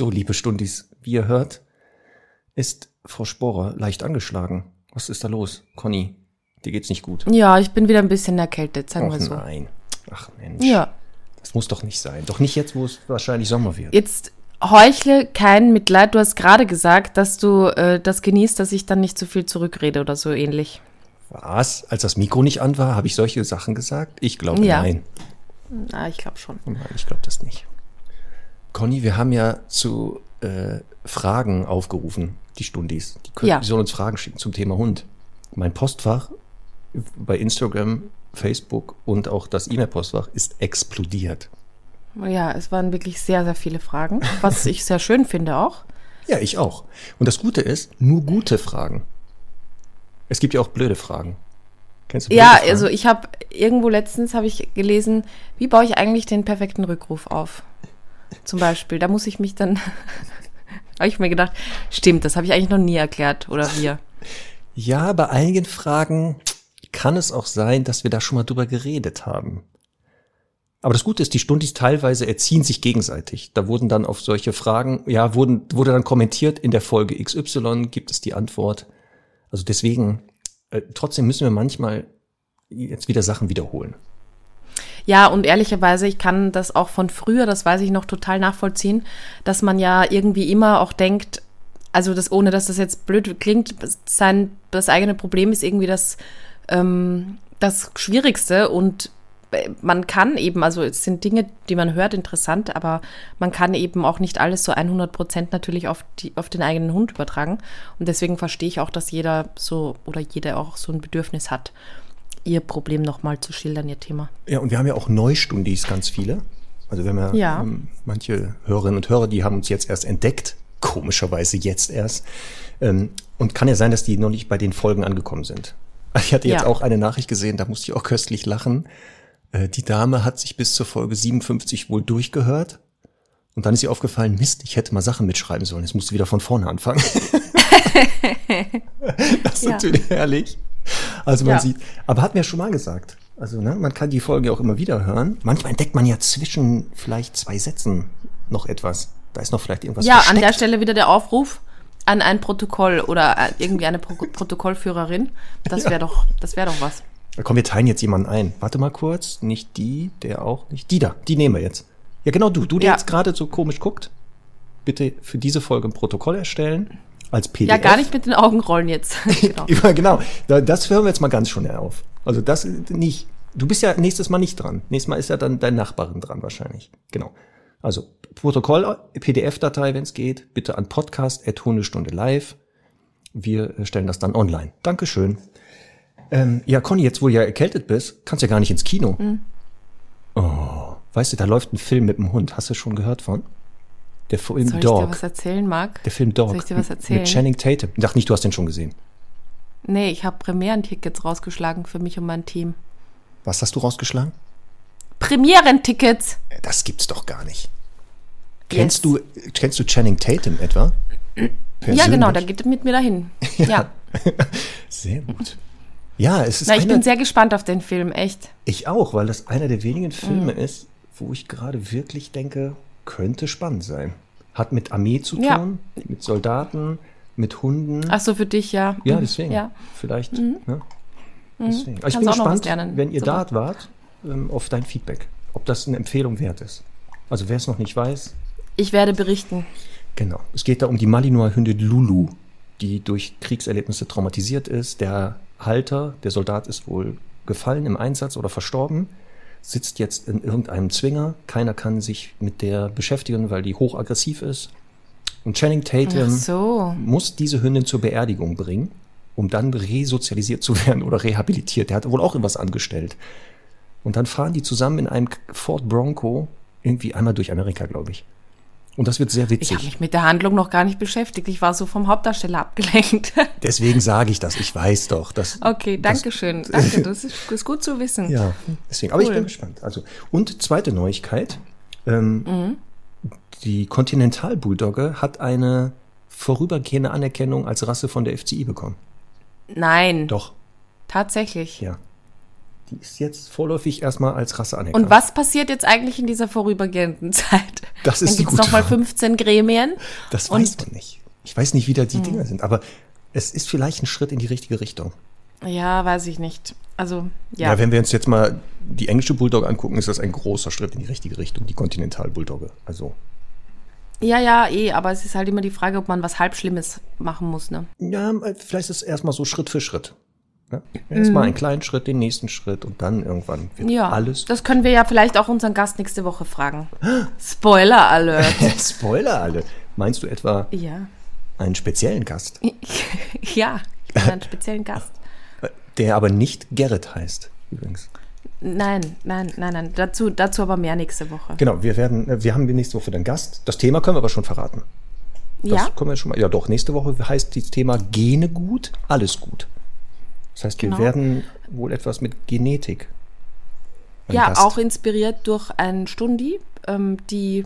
So, liebe Stundis, wie ihr hört, ist Frau Sporer leicht angeschlagen. Was ist da los? Conny, dir geht's nicht gut. Ja, ich bin wieder ein bisschen erkältet, sagen Ach wir so. nein. Ach Mensch. Ja, Das muss doch nicht sein. Doch nicht jetzt, wo es wahrscheinlich Sommer wird. jetzt heuchle kein Mitleid. Du hast gerade gesagt, dass du äh, das genießt, dass ich dann nicht so viel zurückrede oder so ähnlich. Was? Als das Mikro nicht an war, habe ich solche Sachen gesagt? Ich glaube Ja. nein. Na, ich glaube schon. Nein, ich glaube das nicht. Conny, wir haben ja zu äh, Fragen aufgerufen, die Stundis. Die, können, Ja. die sollen uns Fragen schicken zum Thema Hund. Mein Postfach bei Instagram, Facebook und auch das E-Mail-Postfach ist explodiert. Ja, es waren wirklich sehr, sehr viele Fragen, was ich sehr schön finde auch. Ja, ich auch. Und das Gute ist, nur gute Fragen. Es gibt ja auch blöde Fragen. Kennst du blöde Ja, Fragen? also ich habe irgendwo letztens habe ich gelesen, wie baue ich eigentlich den perfekten Rückruf auf? Zum Beispiel, da muss ich mich dann, habe ich mir gedacht, stimmt, das habe ich eigentlich noch nie erklärt oder wir. Ja, bei einigen Fragen kann es auch sein, dass wir da schon mal drüber geredet haben. Aber das Gute ist, die Stundis teilweise erziehen sich gegenseitig. Da wurden dann auf solche Fragen, ja, wurden, wurde dann kommentiert, in der Folge XY gibt es die Antwort. Also deswegen, äh, trotzdem müssen wir manchmal jetzt wieder Sachen wiederholen. Ja, und ehrlicherweise, ich kann das auch von früher, das weiß ich noch total nachvollziehen, dass man ja irgendwie immer auch denkt, also das, ohne dass das jetzt blöd klingt, sein, das eigene Problem ist irgendwie das, ähm, das Schwierigste und äh, man kann eben, also es sind Dinge, die man hört, interessant, aber man kann eben auch nicht alles so 100 Prozent natürlich auf, die, auf den eigenen Hund übertragen. Und deswegen verstehe ich auch, dass jeder so oder jeder auch so ein Bedürfnis hat, ihr Problem nochmal zu schildern, ihr Thema. Ja, und wir haben ja auch Neustundis ganz viele. Also wir haben ja, Ja. Ähm, manche Hörerinnen und Hörer, die haben uns jetzt erst entdeckt, komischerweise jetzt erst. Ähm, und kann ja sein, dass die noch nicht bei den Folgen angekommen sind. Ich hatte jetzt Ja. auch eine Nachricht gesehen, da musste ich auch köstlich lachen. Äh, die Dame hat sich bis zur Folge 57 wohl durchgehört. Und dann ist ihr aufgefallen, Mist, ich hätte mal Sachen mitschreiben sollen. Jetzt musst du wieder von vorne anfangen. das ist Ja. natürlich herrlich. Also man Ja. sieht, aber wir ja schon mal gesagt. Also ne, man kann die Folge auch immer wieder hören. Manchmal entdeckt man ja zwischen vielleicht zwei Sätzen noch etwas. Da ist noch vielleicht irgendwas Ja, an versteckt. der Stelle wieder der Aufruf an ein Protokoll oder äh, irgendwie eine Pro Protokollführerin. Das wäre doch, das wäre doch was. Da kommen wir teilen jetzt jemanden ein. Warte mal kurz, nicht die, der auch nicht. Die da, die nehmen wir jetzt. Ja, genau du. Du, der Ja. jetzt gerade so komisch guckt. Bitte für diese Folge ein Protokoll erstellen. Als PDF. Ja, gar nicht mit den Augenrollen jetzt. genau. Ja, genau. Da- Das hören wir jetzt mal ganz schon auf. Also das nicht. Du bist ja nächstes Mal nicht dran. Nächstes Mal ist ja dann deine Nachbarin dran wahrscheinlich. Genau. Also Protokoll, PDF-Datei, wenn es geht, bitte an podcast.hundestunde live. Wir äh, stellen das dann online. Dankeschön. Ähm, ja, Conny, jetzt wo du ja erkältet bist, kannst du ja gar nicht ins Kino. Mhm. Oh, weißt du, da läuft ein Film mit dem Hund. Hast du schon gehört von? Der Film Soll ich dir Dog. was erzählen, Marc? Der Film Dog. Soll ich dir was erzählen? Mit Channing Tatum. Ich dachte nicht, du hast den schon gesehen. Nee, ich habe Premierentickets rausgeschlagen für mich und mein Team. Was hast du rausgeschlagen? Premierentickets! Das gibt's doch gar nicht. Yes. Kennst du, kennst du Channing Tatum etwa? Ja, genau, da Persönlich? geht er mit mir dahin. Ja. Sehr gut. Ja, es ist Na, ich einer, bin sehr gespannt auf den Film, echt. ich auch, weil das einer der wenigen Filme Mhm. ist, wo ich gerade wirklich denke, könnte spannend sein. Hat mit Armee zu tun, Ja. mit Soldaten, mit Hunden. Ach so, für dich, ja. ja, Mhm. deswegen. Ja. Vielleicht. Ne? Deswegen. Aber ich bin gespannt, wenn ihr Super. dort wart, ähm, auf dein Feedback. Ob das eine Empfehlung wert ist. Also wer es noch nicht weiß, Ich werde berichten. Genau. Es geht da um die Malinois-Hündin Lulu, die durch Kriegserlebnisse traumatisiert ist. Der Halter, der Soldat ist wohl gefallen im Einsatz oder verstorben, sitzt jetzt in irgendeinem Zwinger. Keiner kann sich mit der beschäftigen, weil die hochaggressiv ist. Und Channing Tatum so. muss diese Hündin zur Beerdigung bringen, um dann resozialisiert zu werden oder rehabilitiert. Der hat wohl auch irgendwas angestellt. Und dann fahren die zusammen in einem Ford Bronco irgendwie einmal durch Amerika, glaube ich. Und das wird sehr Ich habe witzig. mich mit der Handlung noch gar nicht beschäftigt. Ich war so vom Hauptdarsteller abgelenkt. Deswegen sage ich das. Ich weiß doch, dass. Okay, danke schön. Danke, das ist, das ist gut zu wissen. Ja, deswegen. Aber ich Cool. bin gespannt. Also, und zweite Neuigkeit. Ähm, Mhm. Die Continental Bulldogge hat eine vorübergehende Anerkennung als Rasse von der FCI bekommen. Nein, Doch, tatsächlich. ja. Die ist jetzt vorläufig erstmal als Rasse anerkannt. Und was passiert jetzt eigentlich in dieser vorübergehenden Zeit? Das ist Dann gibt es nochmal Frage. 15 Gremien. Das Hm. weiß man nicht. Ich weiß nicht, wie da die Dinger sind, aber es ist vielleicht ein Schritt in die richtige Richtung. Ja, weiß ich nicht. Also, Ja. ja. wenn wir uns jetzt mal die englische Bulldogge angucken, ist das ein großer Schritt in die richtige Richtung, die Continental Bulldogge. Also, Ja, ja, eh, aber es ist halt immer die Frage, ob man was Halbschlimmes machen muss, ne? ja, vielleicht ist es erstmal so Schritt für Schritt. Ja? Erstmal einen kleinen Schritt, den nächsten Schritt und dann irgendwann wird Mhm. Ja, alles. das können wir ja vielleicht auch unseren Gast nächste Woche fragen. Spoiler Alert. Spoiler alle. Meinst du etwa ja. einen speziellen Gast, Ja, einen speziellen Gast. der aber nicht Gerrit heißt, übrigens? Nein, nein, nein, nein. Dazu, dazu aber mehr nächste Woche. Genau, wir werden, äh, wir haben nächste Woche den Gast. Das Thema können wir aber schon verraten. Das Ja, können wir schon mal. Ja, doch, nächste Woche heißt das Thema Gene gut, alles gut. Das heißt, wir Genau. werden wohl etwas mit Genetik. ja Gast. auch inspiriert durch ein Stundi, ähm, die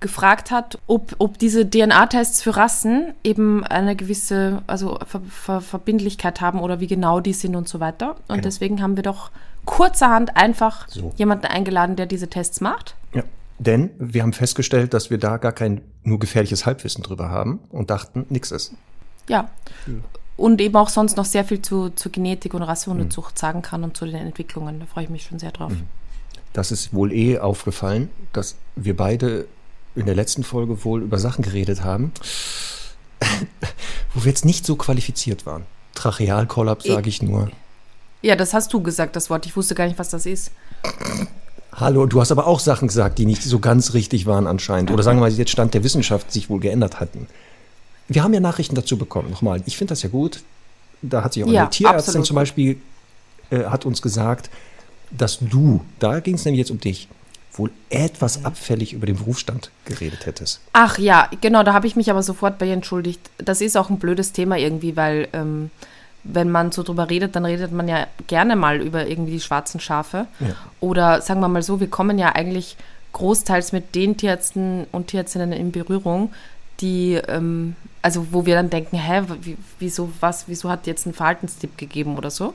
gefragt hat, ob, ob diese DNA-Tests für Rassen eben eine gewisse also Ver Ver Verbindlichkeit haben oder wie genau die sind und so weiter. Und Genau. deswegen haben wir doch kurzerhand einfach So. jemanden eingeladen, der diese Tests macht. Ja, denn wir haben festgestellt, dass wir da gar kein nur gefährliches Halbwissen drüber haben und dachten, nix ist. Ja. Und eben auch sonst noch sehr viel zu, zu Genetik und Rassehundezucht sagen kann und zu den Entwicklungen. Da freue ich mich schon sehr drauf. Das ist wohl eh aufgefallen, dass wir beide in der letzten Folge wohl über Sachen geredet haben, wo wir jetzt nicht so qualifiziert waren. Trachealkollaps, sage ich nur. Ja, das hast du gesagt, das Wort. Ich wusste gar nicht, was das ist. Hallo, du hast aber auch Sachen gesagt, die nicht so ganz richtig waren anscheinend. Oder sagen wir mal, jetzt Stand der Wissenschaft sich wohl geändert hatten. Wir haben ja Nachrichten dazu bekommen. Nochmal, ich finde das ja gut. Da hat sich auch Ja, eine Tierärztin absolut. zum Beispiel, äh, hat uns gesagt, dass du, da ging es nämlich jetzt um dich, wohl etwas abfällig über den Berufsstand geredet hättest. Ach ja, genau, da habe ich mich aber sofort bei ihr entschuldigt. Das ist auch ein blödes Thema irgendwie, weil ähm, wenn man so drüber redet, dann redet man ja gerne mal über irgendwie die schwarzen Schafe. Ja. Oder sagen wir mal so, wir kommen ja eigentlich großteils mit den Tierärzten und Tierärztinnen in Berührung, die, ähm, also wo wir dann denken, hä, wie, wieso, was, wieso hat jetzt einen Verhaltenstipp gegeben oder so.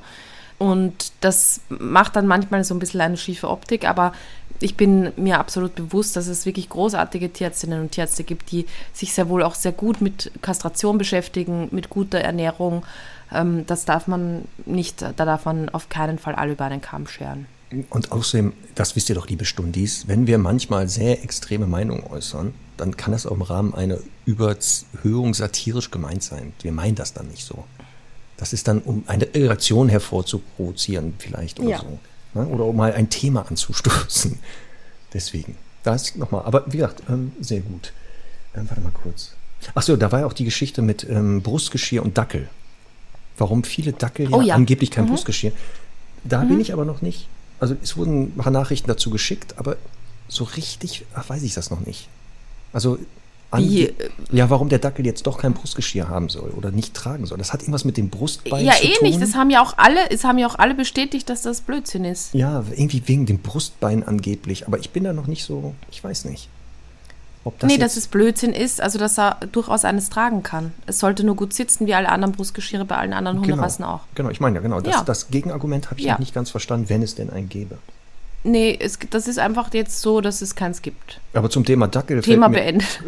Und das macht dann manchmal so ein bisschen eine schiefe Optik, aber ich bin mir absolut bewusst, dass es wirklich großartige Tierärztinnen und Tierärzte gibt, die sich sehr wohl auch sehr gut mit Kastration beschäftigen, mit guter Ernährung. Ähm, das darf man nicht, da darf man auf keinen Fall alle über einen Kamm scheren. Und außerdem, das wisst ihr doch, liebe Stundis, wenn wir manchmal sehr extreme Meinungen äußern, dann kann das auch im Rahmen einer Überhöhung satirisch gemeint sein. Wir meinen das dann nicht so. Das ist dann, um eine Reaktion hervorzuprovozieren, vielleicht oder Ja. so. Ne? Oder um mal ein Thema anzustoßen. Deswegen. Das nochmal. Aber wie gesagt, ähm, sehr gut. Ähm, warte mal kurz. Achso, da war ja auch die Geschichte mit ähm, Brustgeschirr und Dackel. Warum viele Dackel Oh ja, ja. angeblich kein Brustgeschirr. Da bin ich aber noch nicht. Also es wurden ein paar Nachrichten dazu geschickt, aber so richtig ach, weiß ich das noch nicht. Also Wie, ange- ja, warum der Dackel jetzt doch kein Brustgeschirr haben soll oder nicht tragen soll. Das hat irgendwas mit dem Brustbein ja, zu eh tun. nicht. Das haben ja auch alle, es haben ja auch alle bestätigt, dass das Blödsinn ist. ja, irgendwie wegen dem Brustbein angeblich. Aber ich bin da noch nicht so, ich weiß nicht. Ob das nee, dass es Blödsinn ist, also dass er durchaus eines tragen kann. Es sollte nur gut sitzen, wie alle anderen Brustgeschirre bei allen anderen Hunderassen auch. Genau, ich meine ja, genau. Das, Ja. das Gegenargument habe ich Ja. noch nicht ganz verstanden, wenn es denn einen gäbe. Nee, es, das ist einfach jetzt so, dass es keins gibt. Aber zum Thema Dackel Thema fällt mir, beendet.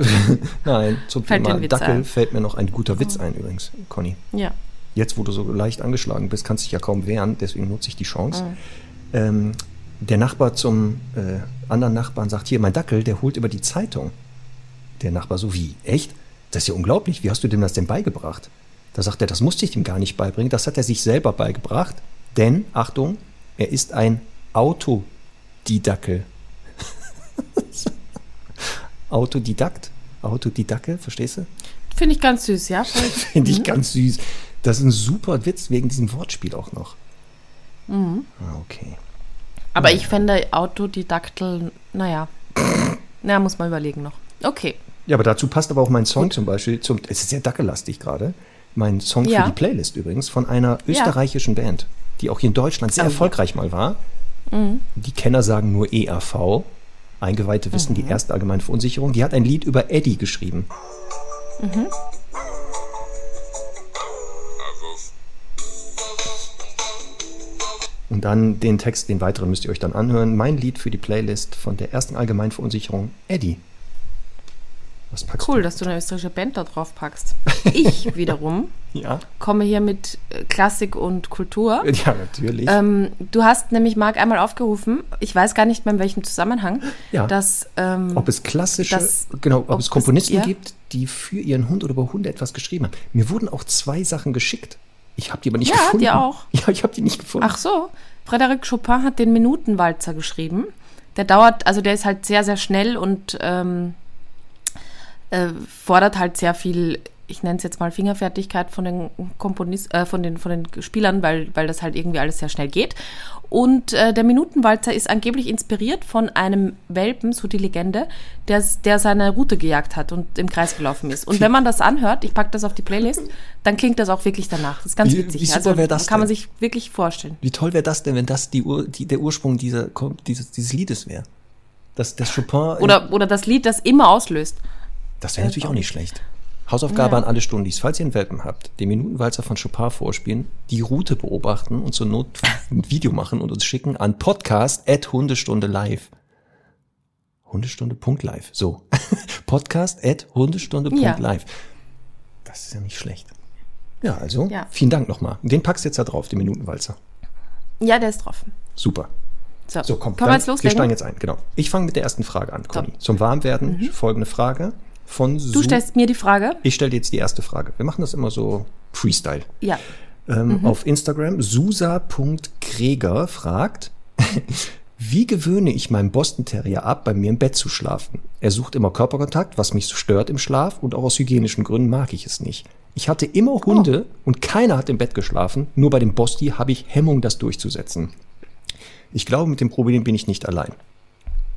Nein, zum Fällt Thema Dackel ein? fällt mir noch ein guter Witz ein übrigens, Conny. ja. Jetzt, wo du so leicht angeschlagen bist, kannst du dich ja kaum wehren, deswegen nutze ich die Chance. Mhm. Ähm, der Nachbar zum äh, anderen Nachbarn sagt, hier, mein Dackel, der holt über die Zeitung. Der Nachbar so, wie, echt? Das ist ja unglaublich, wie hast du dem das denn beigebracht? Da sagt er, das musste ich ihm gar nicht beibringen, das hat er sich selber beigebracht, denn, Achtung, er ist ein Autodidackel. Autodidakt? Autodidackel, verstehst du? Finde ich ganz süß, ja. Finde ich ganz süß. Das ist ein super Witz wegen diesem Wortspiel auch noch. Mhm. Ah, okay. Aber ich fände Autodidaktel, naja. naja, muss man überlegen noch. Okay. Ja, aber dazu passt aber auch mein Song zum Beispiel, zum, es ist sehr dackelastig gerade, mein Song Ja. für die Playlist übrigens von einer österreichischen Band, die auch hier in Deutschland sehr Oh, ja. erfolgreich mal war. Die Kenner sagen nur ERV. Eingeweihte wissen die erste allgemeine Verunsicherung. Die hat ein Lied über Eddie geschrieben. Und dann den Text, den weiteren müsst ihr euch dann anhören. Mein Lied für die Playlist von der ersten allgemeinen Verunsicherung, Eddie. Was packst Cool, du? dass du eine österreichische Band da drauf packst. Ich wiederum Ja. komme hier mit äh, Klassik und Kultur. Ja, natürlich. Ähm, du hast nämlich Marc einmal aufgerufen, ich weiß gar nicht mehr in welchem Zusammenhang, Ja. dass ähm, ob es klassische, das- genau, ob, ob es es- Komponisten ja. gibt, die für ihren Hund oder über Hunde etwas geschrieben haben. Mir wurden auch zwei Sachen geschickt. Ich habe die aber nicht Ja, gefunden. dir auch. Ja, ich habe die nicht gefunden. Ach so, Frédéric Chopin hat den Minutenwalzer geschrieben. Der dauert, also der ist halt sehr, sehr schnell und ähm, äh, fordert halt sehr viel, ich nenne es jetzt mal Fingerfertigkeit von den Komponisten, äh, von den, von den Spielern, weil, weil das halt irgendwie alles sehr schnell geht. Und äh, der Minutenwalzer ist angeblich inspiriert von einem Welpen, so die Legende, der, der seine Route gejagt hat und im Kreis gelaufen ist. Und wenn man das anhört, ich packe das auf die Playlist, dann klingt das auch wirklich danach. Das ist ganz Wie- witzig. wie super also das kann man sich wirklich vorstellen. Wie toll wäre das denn, wenn das die, Ur, die, der Ursprung dieser, dieses, dieses Liedes wäre? Dass das Chopin. Oder, oder das Lied, das immer auslöst. Das wäre natürlich auch nicht schlecht. Hausaufgabe Ja. an alle Stundis. Falls ihr einen Welpen habt, den Minutenwalzer von Chopin vorspielen, die Route beobachten und zur Not ein Video machen und uns schicken an podcast at Hundestunde live. Hundestunde.live. So. podcast at Hundestunde.live. Das ist ja nicht schlecht. Ja, also Ja. vielen Dank nochmal. Den packst du jetzt da drauf, den Minutenwalzer. Ja, der ist drauf. Super. So, So, komm, können wir jetzt wir steigen jetzt ein. Genau. Ich fange mit der ersten Frage an, Conny. So. Mhm. Zum Warmwerden folgende Frage von Du Su stellst mir die Frage. Ich stelle dir jetzt die erste Frage. Wir machen das immer so Freestyle. Ja. Ähm, Mhm. Auf Instagram susa.greger fragt, wie gewöhne ich meinem Boston Terrier ab, bei mir im Bett zu schlafen? Er sucht immer Körperkontakt, was mich stört im Schlaf und auch aus hygienischen Gründen mag ich es nicht. Ich hatte immer Hunde Oh. und keiner hat im Bett geschlafen, nur bei dem Bosti habe ich Hemmung, das durchzusetzen. Ich glaube, mit dem Problem bin ich nicht allein.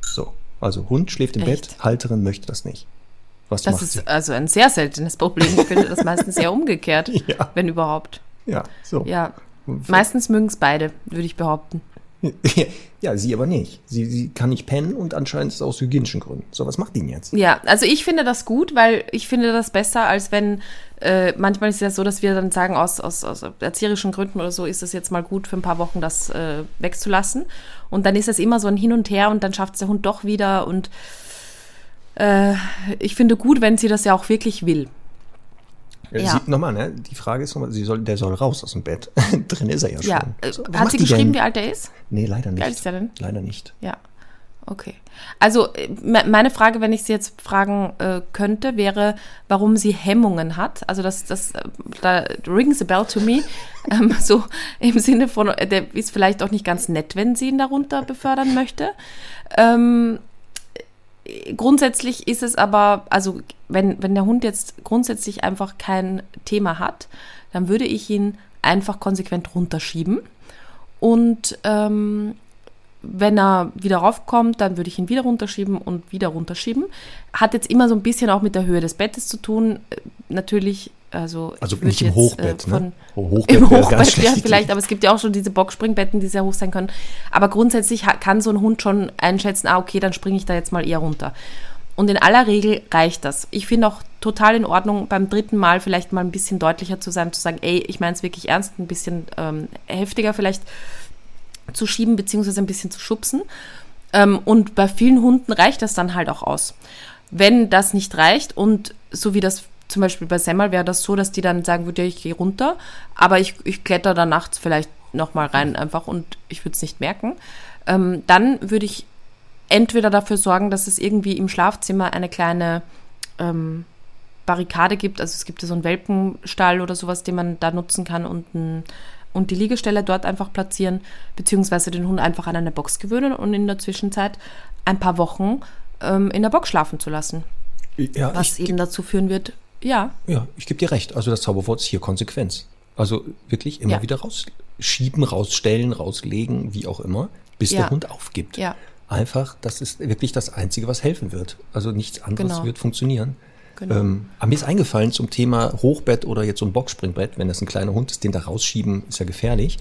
So, also Hund schläft im Echt? Bett, Halterin möchte das nicht. Was Das ist sie? also ein sehr seltenes Problem. Ich finde das meistens eher umgekehrt, Ja. wenn überhaupt. Ja, so. Ja. Meistens mögen es beide, würde ich behaupten. Ja, sie aber nicht. Sie, sie kann nicht pennen und anscheinend ist es aus hygienischen Gründen. So, was macht denn jetzt? Ja, also ich finde das gut, weil ich finde das besser, als wenn äh, manchmal ist es ja so, dass wir dann sagen, aus, aus, aus erzieherischen Gründen oder so ist es jetzt mal gut für ein paar Wochen, das äh, wegzulassen. Und dann ist es immer so ein Hin und Her und dann schafft es der Hund doch wieder. Und äh, ich finde gut, wenn sie das ja auch wirklich will. Ja. Sie, nochmal, ne? Die Frage ist nochmal, sie soll, der soll raus aus dem Bett. Drin ist er ja schon. Ja, äh, So, hat sie geschrieben, denn? wie alt er ist? Nee, leider nicht. alt ist er denn? Leider nicht. Ja, okay. Also äh, me- meine Frage, wenn ich sie jetzt fragen äh, könnte, wäre, warum sie Hemmungen hat. Also das, das äh, da rings a bell to me. ähm, so im Sinne von, äh, der ist vielleicht auch nicht ganz nett, wenn sie ihn darunter befördern möchte. Ähm, äh, grundsätzlich ist es aber, also wenn, wenn der Hund jetzt grundsätzlich einfach kein Thema hat, dann würde ich ihn einfach konsequent runterschieben. Und ähm, wenn er wieder raufkommt, dann würde ich ihn wieder runterschieben und wieder runterschieben. Hat jetzt immer so ein bisschen auch mit der Höhe des Bettes zu tun. Natürlich, also. Also nicht im jetzt, Hochbett, äh, ne? von- Oh, Hochbett Im Hochbett, ja, vielleicht, aber es gibt ja auch schon diese Boxspringbetten, die sehr hoch sein können. Aber grundsätzlich kann so ein Hund schon einschätzen, ah, okay, dann springe ich da jetzt mal eher runter. Und in aller Regel reicht das. Ich finde auch total in Ordnung, beim dritten Mal vielleicht mal ein bisschen deutlicher zu sein, zu sagen, ey, ich meine es wirklich ernst, ein bisschen ähm, heftiger vielleicht zu schieben, beziehungsweise ein bisschen zu schubsen. Ähm, und bei vielen Hunden reicht das dann halt auch aus. Wenn das nicht reicht und so wie das zum Beispiel bei Semmel wäre das so, dass die dann sagen würde, ja, ich gehe runter, aber ich, ich kletter da nachts vielleicht nochmal rein einfach und ich würde es nicht merken, ähm, dann würde ich entweder dafür sorgen, dass es irgendwie im Schlafzimmer eine kleine ähm, Barrikade gibt. Also es gibt ja so einen Welpenstall oder sowas, den man da nutzen kann und, ein, und die Liegestelle dort einfach platzieren, beziehungsweise den Hund einfach an eine Box gewöhnen und in der Zwischenzeit ein paar Wochen ähm, in der Box schlafen zu lassen. ja, Was eben dazu führen wird, ja, ja, ich gebe dir recht. Also das Zauberwort ist hier Konsequenz. Also wirklich immer Ja. wieder rausschieben, rausstellen, rauslegen, wie auch immer, bis Ja. der Hund aufgibt. ja. einfach, das ist wirklich das Einzige, was helfen wird. Also nichts anderes Genau. wird funktionieren. Genau. Ähm, aber mir ist eingefallen zum Thema Hochbett oder jetzt so ein Boxspringbrett, wenn das ein kleiner Hund ist, den da rausschieben, ist ja gefährlich.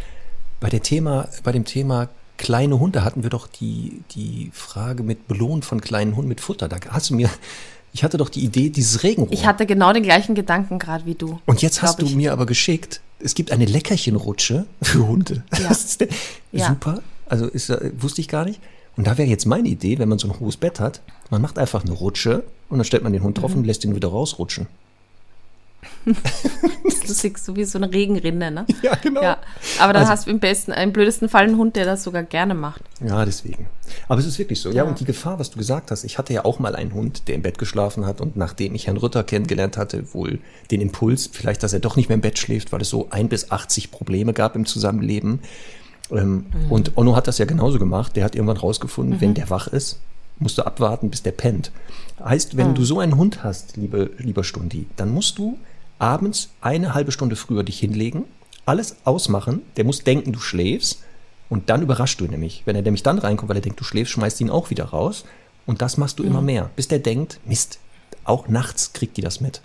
Bei, der Thema, bei dem Thema kleine Hunde hatten wir doch die, die Frage mit Belohnen von kleinen Hunden mit Futter. Da hast du mir, ich hatte doch die Idee, dieses Regenrohr. Ich hatte genau den gleichen Gedanken gerade wie du. Und jetzt hast du ich. mir aber geschickt, es gibt eine Leckerchenrutsche für Hunde. Ja. Das ist Ja. super. Also ist, äh, wusste ich gar nicht. Und da wäre jetzt meine Idee, wenn man so ein hohes Bett hat, man macht einfach eine Rutsche und dann stellt man den Hund Mhm. drauf und lässt ihn wieder rausrutschen. Das ist so wie so eine Regenrinne, ne? Ja, genau. Ja, aber dann Also- hast du im besten, im blödesten Fall einen Hund, der das sogar gerne macht. Ja, deswegen. Aber es ist wirklich so. Ja. Ja. und die Gefahr, was du gesagt hast, ich hatte ja auch mal einen Hund, der im Bett geschlafen hat und nachdem ich Herrn Rütter kennengelernt hatte, wohl den Impuls, vielleicht, dass er doch nicht mehr im Bett schläft, weil es so ein bis 80 Probleme gab im Zusammenleben. Ähm, Und Onno hat das ja genauso gemacht. Der hat irgendwann rausgefunden, wenn der wach ist, musst du abwarten, bis der pennt. Heißt, wenn du so einen Hund hast, liebe, lieber Stundi, dann musst du abends eine halbe Stunde früher dich hinlegen, alles ausmachen, der muss denken, du schläfst und dann überrascht du ihn nämlich. Wenn er nämlich dann reinkommt, weil er denkt, du schläfst, schmeißt ihn auch wieder raus und das machst du immer mehr, bis der denkt, Mist, auch nachts kriegt die das mit.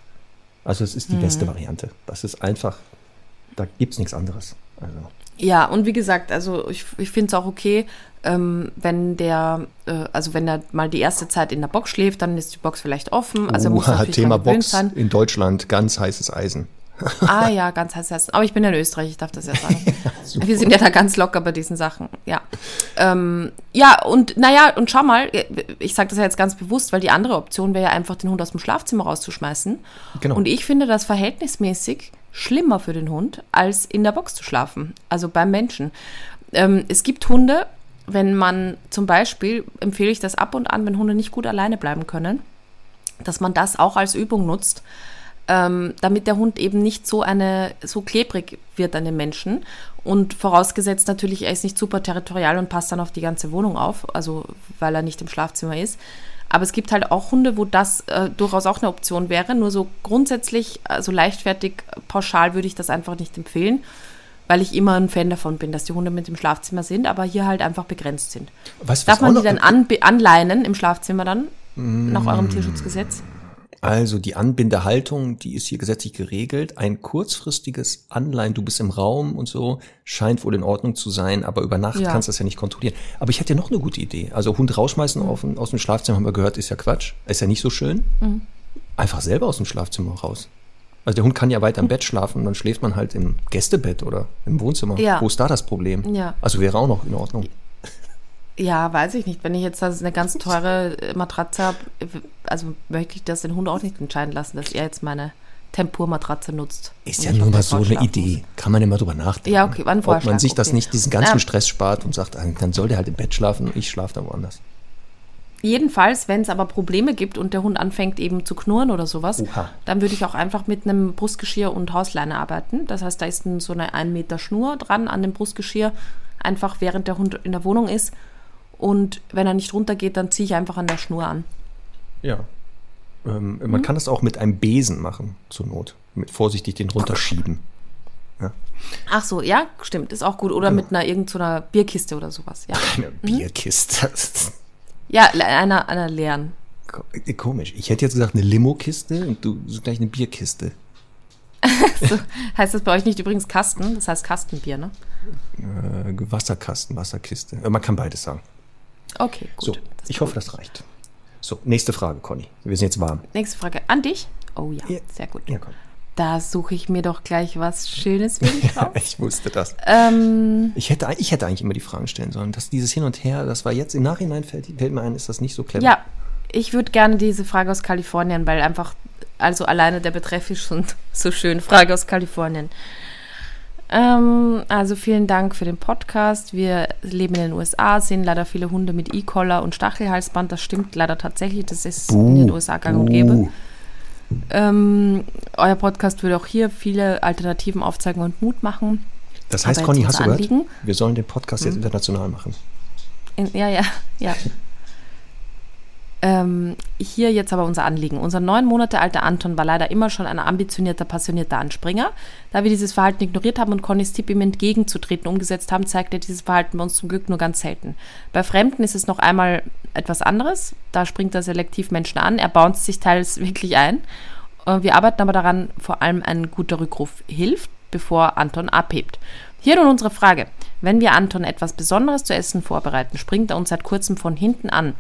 Also es ist die beste Variante. Das ist einfach, da gibt's nichts anderes. Also. Ja, und wie gesagt, also ich, ich finde es auch okay, ähm, wenn der, äh, also wenn er mal die erste Zeit in der Box schläft, dann ist die Box vielleicht offen. Also er muss natürlich Thema Box sein. in Deutschland, ganz heißes Eisen. Ah ja, ganz heiß heiß. Aber ich bin ja in Österreich, ich darf das ja sagen. Wir sind ja da ganz locker bei diesen Sachen. Ja. Ähm, ja, und naja, und schau mal, ich sage das ja jetzt ganz bewusst, weil die andere Option wäre ja einfach, den Hund aus dem Schlafzimmer rauszuschmeißen. Genau. Und ich finde das verhältnismäßig schlimmer für den Hund, als in der Box zu schlafen. Also beim Menschen. Ähm, es gibt Hunde, wenn man zum Beispiel, empfehle ich das ab und an, wenn Hunde nicht gut alleine bleiben können, dass man das auch als Übung nutzt, ähm, damit der Hund eben nicht so eine so klebrig wird an den Menschen und vorausgesetzt natürlich er ist nicht super territorial und passt dann auf die ganze Wohnung auf, also weil er nicht im Schlafzimmer ist. Aber es gibt halt auch Hunde, wo das äh, durchaus auch eine Option wäre. Nur so grundsätzlich, also leichtfertig, pauschal würde ich das einfach nicht empfehlen, weil ich immer ein Fan davon bin, dass die Hunde mit im Schlafzimmer sind, aber hier halt einfach begrenzt sind. Weißt du, Darf was man die dann anbe- anleinen im Schlafzimmer dann? Nach eurem Tierschutzgesetz? Also die Anbindehaltung, die ist hier gesetzlich geregelt. Ein kurzfristiges Anleihen, du bist im Raum und so, scheint wohl in Ordnung zu sein, aber über Nacht Ja. kannst du das ja nicht kontrollieren. Aber ich hätte ja noch eine gute Idee. Also Hund rausschmeißen auf, aus dem Schlafzimmer, haben wir gehört, ist ja Quatsch. Ist ja nicht so schön. Mhm. Einfach selber aus dem Schlafzimmer raus. Also der Hund kann ja weiter im Bett schlafen, dann schläft man halt im Gästebett oder im Wohnzimmer. Ja. Wo ist da das Problem? Ja. Also wäre auch noch in Ordnung. Ja, weiß ich nicht. Wenn ich jetzt also eine ganz teure Matratze habe, also möchte ich das den Hund auch nicht entscheiden lassen, dass er jetzt meine Tempurmatratze nutzt. Ist ja nur mal so eine Idee. Kann man immer drüber nachdenken. Ja, okay, war ein Ob man Vorschlag, sich das okay. nicht, diesen ganzen Ähm, Stress spart und sagt, dann soll der halt im Bett schlafen und ich schlafe da woanders. Jedenfalls, wenn es aber Probleme gibt und der Hund anfängt eben zu knurren oder sowas, Oha. dann würde ich auch einfach mit einem Brustgeschirr und Hausleine arbeiten. Das heißt, da ist so eine 1 Meter Schnur dran an dem Brustgeschirr, einfach während der Hund in der Wohnung ist. Und wenn er nicht runtergeht, dann ziehe ich einfach an der Schnur an. Ja. Ähm, Mhm. man kann das auch mit einem Besen machen, zur Not. Mit vorsichtig den runterschieben. Ach so, ja, stimmt, ist auch gut. Oder mit einer irgendeiner Bierkiste oder sowas. Ja, Eine Bierkiste. Das ist ja einer, einer leeren. ko- komisch. Ich hätte jetzt gesagt eine Limokiste und du so gleich eine Bierkiste. Heißt das bei euch nicht übrigens Kasten? Das heißt Kastenbier, ne? Äh, Wasserkasten, Wasserkiste. Äh, man kann beides sagen. Okay, gut. So, ich hoffe, das reicht. So, nächste Frage, Conny. Wir sind jetzt warm. Nächste Frage an dich. Oh ja, Ja. sehr gut. Ja. Da suche ich mir doch gleich was Schönes für dich raus. Ich wusste das. ähm, Ich hätte, ich hätte eigentlich immer die Fragen stellen sollen. Das, dieses Hin und Her, das war jetzt im Nachhinein, fällt, fällt mir ein, ist das nicht so clever. ja, ich würde gerne diese Frage aus Kalifornien, weil einfach, also alleine der Betreff ist schon so schön. Frage aus Kalifornien. Ähm, also vielen Dank für den Podcast. Wir leben in den USA, sehen leider viele Hunde mit E-Collar und Stachelhalsband. Das stimmt leider tatsächlich. Das ist in den USA gang und gäbe. Buh. Ähm, euer Podcast würde auch hier viele Alternativen aufzeigen und Mut machen. Das heißt, Conny, hast du gehört? Wir sollen den Podcast Mhm. jetzt international machen. In, ja, ja, ja. Ähm, hier jetzt aber unser Anliegen. Unser neun Monate alter Anton war leider immer schon ein ambitionierter, passionierter Anspringer. Da wir dieses Verhalten ignoriert haben und Connys Tipp, ihm entgegenzutreten, umgesetzt haben, zeigt er dieses Verhalten bei uns zum Glück nur ganz selten. Bei Fremden ist es noch einmal etwas anderes. Da springt er selektiv Menschen an. Er bounced sich teils wirklich ein. Äh, wir arbeiten aber daran, vor allem ein guter Rückruf hilft, bevor Anton abhebt. Hier nun unsere Frage. Wenn wir Anton etwas Besonderes zu essen vorbereiten, springt er uns seit kurzem von hinten an.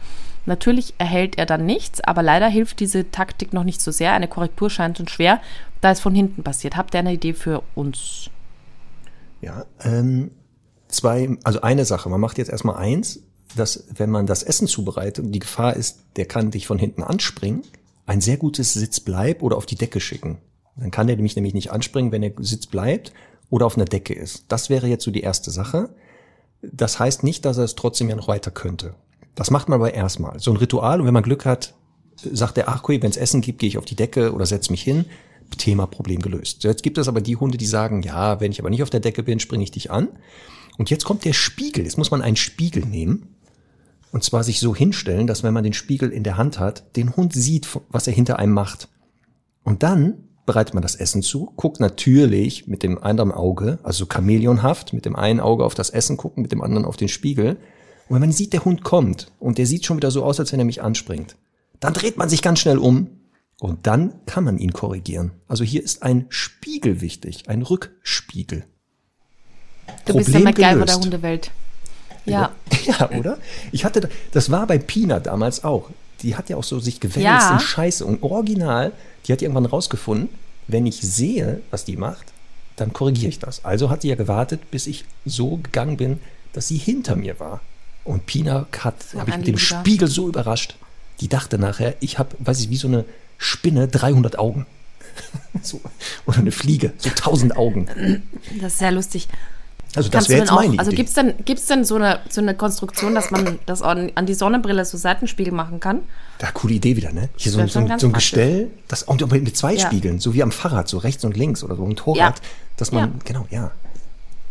Natürlich erhält er dann nichts, aber leider hilft diese Taktik noch nicht so sehr. Eine Korrektur scheint uns schwer, da es von hinten passiert. Habt ihr eine Idee für uns? Ja, ähm, zwei, also eine Sache. Man macht jetzt erstmal eins, dass wenn man das Essen zubereitet und die Gefahr ist, der kann dich von hinten anspringen, ein sehr gutes Sitzbleib oder auf die Decke schicken. Dann kann der mich nämlich nicht anspringen, wenn er Sitz bleibt oder auf einer Decke ist. Das wäre jetzt so die erste Sache. Das heißt nicht, dass er es trotzdem ja noch weiter könnte. Das macht man aber erstmal. So ein Ritual und wenn man Glück hat, sagt der, ach okay, wenn es Essen gibt, gehe ich auf die Decke oder setze mich hin. Thema Problem gelöst. Jetzt gibt es aber die Hunde, die sagen, ja, wenn ich aber nicht auf der Decke bin, springe ich dich an. Und jetzt kommt der Spiegel. Jetzt muss man einen Spiegel nehmen. Und zwar sich so hinstellen, dass wenn man den Spiegel in der Hand hat, den Hund sieht, was er hinter einem macht. Und dann bereitet man das Essen zu, guckt natürlich mit dem anderen Auge, also chamäleonhaft, mit dem einen Auge auf das Essen gucken, mit dem anderen auf den Spiegel. Und wenn man sieht, der Hund kommt und der sieht schon wieder so aus, als wenn er mich anspringt, dann dreht man sich ganz schnell um und dann kann man ihn korrigieren. Also hier ist ein Spiegel wichtig, ein Rückspiegel. Du Problem bist der MacGyver der Hundewelt. Ja. Ja, oder? Ich hatte, das war bei Pina damals auch. Die hat ja auch so sich gewälzt ja. in Scheiße. Und original, die hat irgendwann rausgefunden, wenn ich sehe, was die macht, dann korrigiere ich das. Also hat sie ja gewartet, bis ich so gegangen bin, dass sie hinter mir war. Und Pina hat, habe ich mit dem Spiegel so überrascht. Die dachte nachher, ich habe, weiß ich, wie so eine Spinne 300 Augen. so, oder eine Fliege, so 1000 Augen. Das ist sehr lustig. Also das wäre jetzt meine auch, Also gibt es denn, gibt's denn so eine, so eine Konstruktion, dass man das an, an die Sonnenbrille so Seitenspiegel machen kann? Ja, coole Idee wieder, ne? Hier so, so, so, ein Gestell, das und mit zwei ja. Spiegeln, so wie am Fahrrad, so rechts und links oder so ein Torrad, ja. dass man, ja. genau, ja.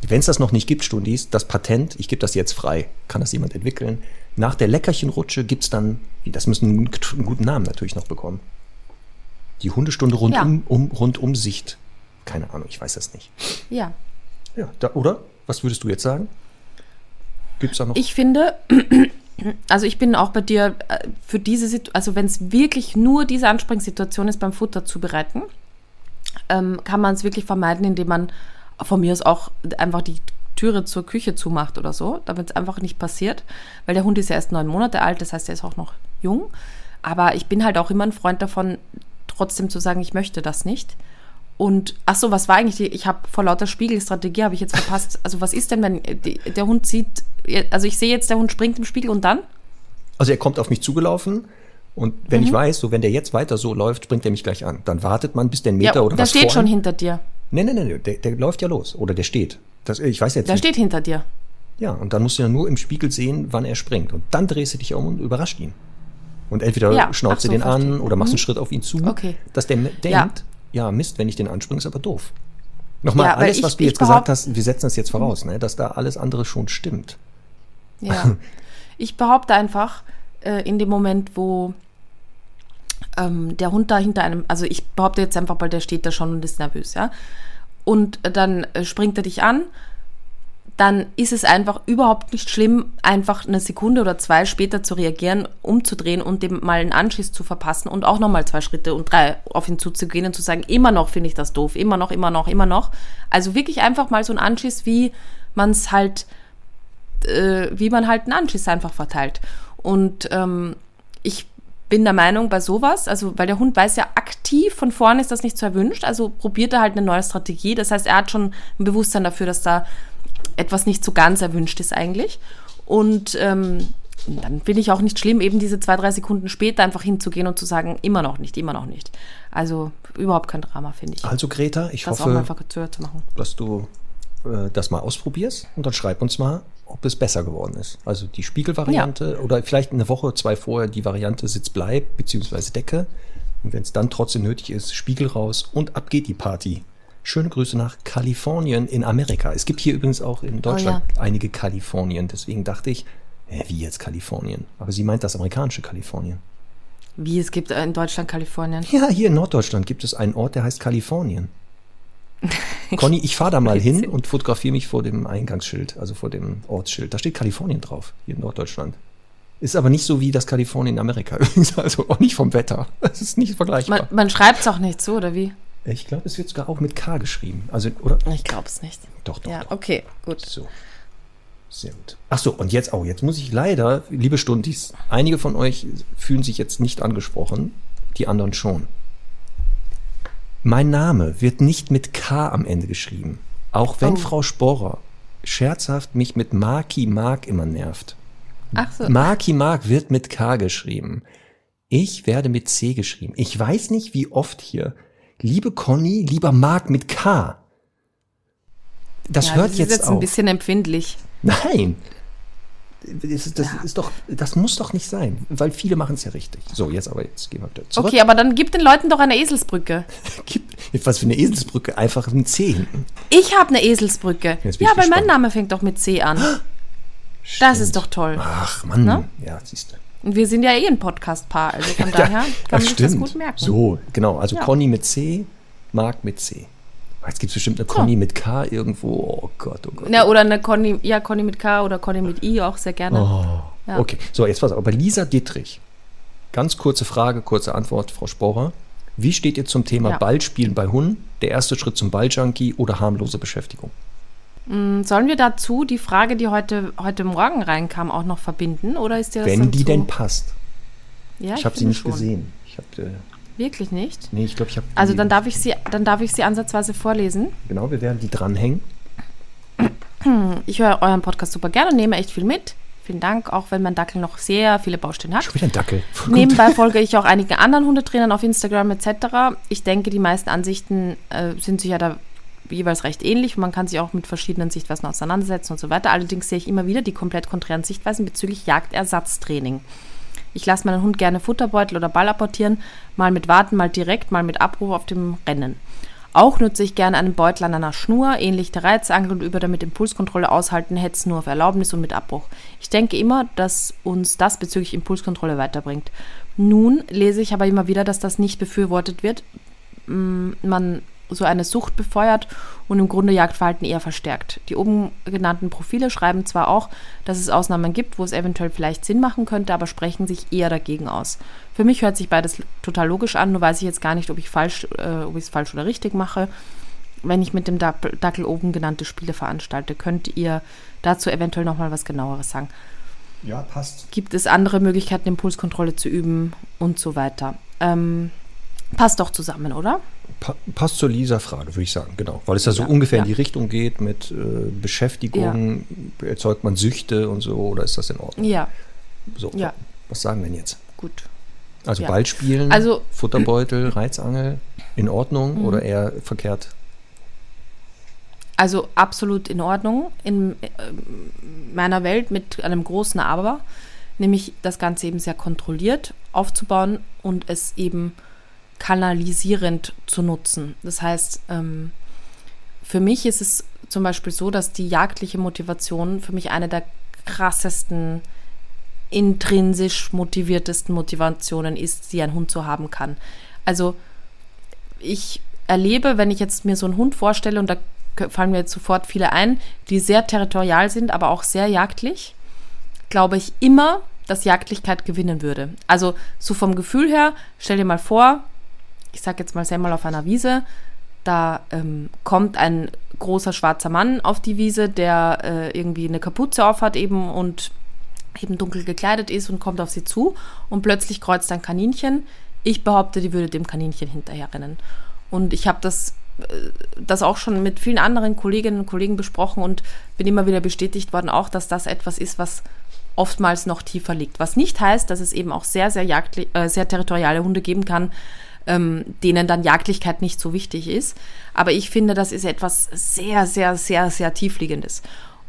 Wenn es das noch nicht gibt, Stundis, das Patent, ich gebe das jetzt frei, kann das jemand entwickeln. Nach der Leckerchenrutsche gibt es dann, das müssen einen, einen, guten Namen natürlich noch bekommen. Die Hundestunde rundum, um, rundum Sicht. Keine Ahnung, ich weiß das nicht. Ja. Ja, da, oder? Was würdest du jetzt sagen? Gibt's da noch? Ich finde, also ich bin auch bei dir äh, für diese Situation, also wenn es wirklich nur diese Anspringsituation ist beim Futter zubereiten, ähm, kann man es wirklich vermeiden, indem man von mir aus auch einfach die Türe zur Küche zumacht oder so, damit es einfach nicht passiert, weil der Hund ist ja erst neun Monate alt, das heißt, er ist auch noch jung. Aber ich bin halt auch immer ein Freund davon, trotzdem zu sagen, ich möchte das nicht. Und ach so, was war eigentlich die, ich habe vor lauter Spiegelstrategie habe ich jetzt verpasst. Also was ist denn, wenn die, der Hund sieht, also ich sehe jetzt, der Hund springt im Spiegel und dann? Also er kommt auf mich zugelaufen und wenn mhm. ich weiß, so wenn der jetzt weiter so läuft, springt er mich gleich an. Dann wartet man bis der Meter ja, oder was Der steht schon hinter dir. Nee, nee, nee, der, der läuft ja los oder der steht. Das, ich weiß jetzt Der nicht. steht hinter dir. Ja, und dann musst du ja nur im Spiegel sehen, wann er springt. Und dann drehst du dich um und überrascht ihn. Und entweder ja, schnauzt so, du den verstehe. an oder machst einen mhm. Schritt auf ihn zu, okay. dass der denkt, ja ja, Mist, wenn ich den anspringe, ist aber doof. Nochmal, ja, alles, ich, was du jetzt gesagt hast, wir setzen das jetzt voraus, ne, dass da alles andere schon stimmt. Ja. ich behaupte einfach, äh, in dem Moment, wo ähm, der Hund da hinter einem, also ich behaupte jetzt einfach, weil der steht da schon und ist nervös, ja. Und dann äh, springt er dich an dann ist es einfach überhaupt nicht schlimm, einfach eine Sekunde oder zwei später zu reagieren, umzudrehen und dem mal einen Anschiss zu verpassen und auch nochmal zwei Schritte und drei auf ihn zuzugehen und zu sagen, immer noch finde ich das doof, immer noch, immer noch, immer noch. Also wirklich einfach mal so ein Anschiss, wie man es halt, äh, wie man halt einen Anschiss einfach verteilt. Und ähm, ich bin der Meinung, bei sowas, also weil der Hund weiß ja aktiv, von vorne ist das nicht so erwünscht, also probiert er halt eine neue Strategie. Das heißt, er hat schon ein Bewusstsein dafür, dass da etwas nicht so ganz erwünscht ist eigentlich. Und ähm, dann finde ich auch nicht schlimm, eben diese zwei, drei Sekunden später einfach hinzugehen und zu sagen, immer noch nicht, immer noch nicht. Also überhaupt kein Drama, finde ich. Also Greta, ich das hoffe, dass du äh, das mal ausprobierst und dann schreib uns mal, ob es besser geworden ist. Also die Spiegelvariante ja. oder vielleicht eine Woche, zwei vorher die Variante Sitz bleibt, beziehungsweise Decke. Und wenn es dann trotzdem nötig ist, Spiegel raus und ab geht die Party. Schöne Grüße nach Kalifornien in Amerika. Es gibt hier übrigens auch in Deutschland oh, ja. einige Kalifornien. Deswegen dachte ich, äh, wie jetzt Kalifornien? Aber sie meint das amerikanische Kalifornien. Wie, es gibt in Deutschland Kalifornien? Ja, hier in Norddeutschland gibt es einen Ort, der heißt Kalifornien. Conny, ich fahre da mal hin und fotografiere mich vor dem Eingangsschild, also vor dem Ortsschild. Da steht Kalifornien drauf, hier in Norddeutschland. Ist aber nicht so wie das Kalifornien in Amerika. also auch nicht vom Wetter. Das ist nicht vergleichbar. Man, man schreibt es auch nicht so, oder wie? Ich glaube, es wird sogar auch mit K geschrieben. Also, oder? Ich glaube es nicht. Doch, doch. Ja, doch. okay, gut. So. Sehr gut. Ach so, und jetzt auch. Jetzt muss ich leider, liebe Stundis, einige von euch fühlen sich jetzt nicht angesprochen, die anderen schon. Mein Name wird nicht mit K am Ende geschrieben. Auch wenn Oh. Frau Sporrer scherzhaft mich mit Marki Mark immer nervt. Ach so. Marki Mark wird mit K geschrieben. Ich werde mit C geschrieben. Ich weiß nicht, wie oft hier. Liebe Conny, lieber Mark mit K. Das ja, hört das jetzt, ist jetzt auf. ein bisschen empfindlich. Nein. Das, das ist doch, das muss doch nicht sein, weil viele machen es ja richtig. So, jetzt aber, jetzt gehen wir wieder zurück. Okay, aber dann gib den Leuten doch eine Eselsbrücke. Gib, was für eine Eselsbrücke, einfach ein C hinten. Ich habe eine Eselsbrücke. Ja, weil mein. Name fängt doch mit C an. Das Stimmt. ist doch toll. Ach, Mann. Ne? Ja, siehst du. Und wir sind ja eh ein Podcast-Paar, also von daher kann man sich das gut merken. So, genau. Also Ja. Conny mit C, Marc mit C. Jetzt gibt es bestimmt eine Conny mit K irgendwo. Oh Gott, oh Gott. Ja, oder eine Conny, ja, Conny mit K oder Conny mit I auch sehr gerne. Oh. Ja. Okay, so, jetzt pass auf. Aber Lisa Dittrich. Ganz kurze Frage, kurze Antwort, Frau Sporer. Wie steht ihr zum Thema Ja. Ballspielen bei Hunden? Der erste Schritt zum Balljunkie oder harmlose Beschäftigung? Hm, Sollen wir dazu die Frage, die heute, heute Morgen reinkam, auch noch verbinden? Oder ist dir das Wenn die zu, denn passt. Ja, Ich habe sie nicht schon. gesehen. Ich habe, äh, Wirklich nicht? nee, ich glaube, ich habe. Also dann darf ich sie, dann darf ich sie ansatzweise vorlesen. Genau, wir werden die dranhängen. Ich höre euren Podcast super gerne und nehme echt viel mit. Vielen Dank, auch wenn mein Dackel noch sehr viele Baustellen hat. Schon wieder ein Dackel. Voll gut. Nebenbei folge ich auch einigen anderen Hundetrainern auf Instagram etc. Ich denke, die meisten Ansichten äh, sind sich ja da jeweils recht ähnlich und man kann sich auch mit verschiedenen Sichtweisen auseinandersetzen und so weiter. Allerdings sehe ich immer wieder die komplett konträren Sichtweisen bezüglich Jagdersatztraining. Ich lasse meinen Hund gerne Futterbeutel oder Ball apportieren, mal mit Warten, mal direkt, mal mit Abruf auf dem Rennen. Auch nutze ich gerne einen Beutel an einer Schnur, ähnlich der Reizangel und über damit Impulskontrolle aushalten, hetzen nur auf Erlaubnis und mit Abbruch. Ich denke immer, dass uns das bezüglich Impulskontrolle weiterbringt. Nun lese ich aber immer wieder, dass das nicht befürwortet wird, mm, man so eine Sucht befeuert und im Grunde Jagdverhalten eher verstärkt. Die oben genannten Profile schreiben zwar auch, dass es Ausnahmen gibt, wo es eventuell vielleicht Sinn machen könnte, aber sprechen sich eher dagegen aus. Für mich hört sich beides total logisch an, nur weiß ich jetzt gar nicht, ob ich falsch, äh, ob ich es falsch oder richtig mache. Wenn ich mit dem Dackel, oben genannte Spiele veranstalte, könnt ihr dazu eventuell noch mal was genaueres sagen. Ja, passt. Gibt es andere Möglichkeiten, Impulskontrolle zu üben und so weiter? Ähm, passt doch zusammen, oder? Pa passt zur Lisa-Frage, würde ich sagen, genau. Weil es ja so Ja, ungefähr ja. in die Richtung geht mit äh, Beschäftigung, erzeugt man Süchte und so, oder ist das in Ordnung? Ja, So, Ja. was sagen wir denn jetzt? gut. Also Ja. Ballspielen, Also- Futterbeutel, Reizangel, in Ordnung Mhm. oder eher verkehrt? Also absolut in Ordnung in äh, meiner Welt mit einem großen Aber, nämlich das Ganze eben sehr kontrolliert aufzubauen und es eben kanalisierend zu nutzen. Das heißt, ähm, für mich ist es zum Beispiel so, dass die jagdliche Motivation für mich eine der krassesten, intrinsisch motiviertesten Motivationen ist, die ein Hund so haben kann. Also ich erlebe, wenn ich jetzt mir so einen Hund vorstelle, und da fallen mir jetzt sofort viele ein, die sehr territorial sind, aber auch sehr jagdlich, glaube ich immer, dass Jagdlichkeit gewinnen würde. Also so vom Gefühl her, stell dir mal vor, ich sag jetzt mal, sei mal auf einer Wiese, da ähm, kommt ein großer schwarzer Mann auf die Wiese, der äh, irgendwie eine Kapuze aufhat eben und eben dunkel gekleidet ist und kommt auf sie zu und plötzlich kreuzt ein Kaninchen. Ich behaupte, die würde dem Kaninchen hinterherrennen. Und ich habe das, äh, das auch schon mit vielen anderen Kolleginnen und Kollegen besprochen und bin immer wieder bestätigt worden, auch, dass das etwas ist, was oftmals noch tiefer liegt. Was nicht heißt, dass es eben auch sehr, sehr, jagdli äh, sehr territoriale Hunde geben kann, ähm, denen dann Jagdlichkeit nicht so wichtig ist. Aber ich finde, das ist etwas sehr, sehr, sehr, sehr tiefliegendes.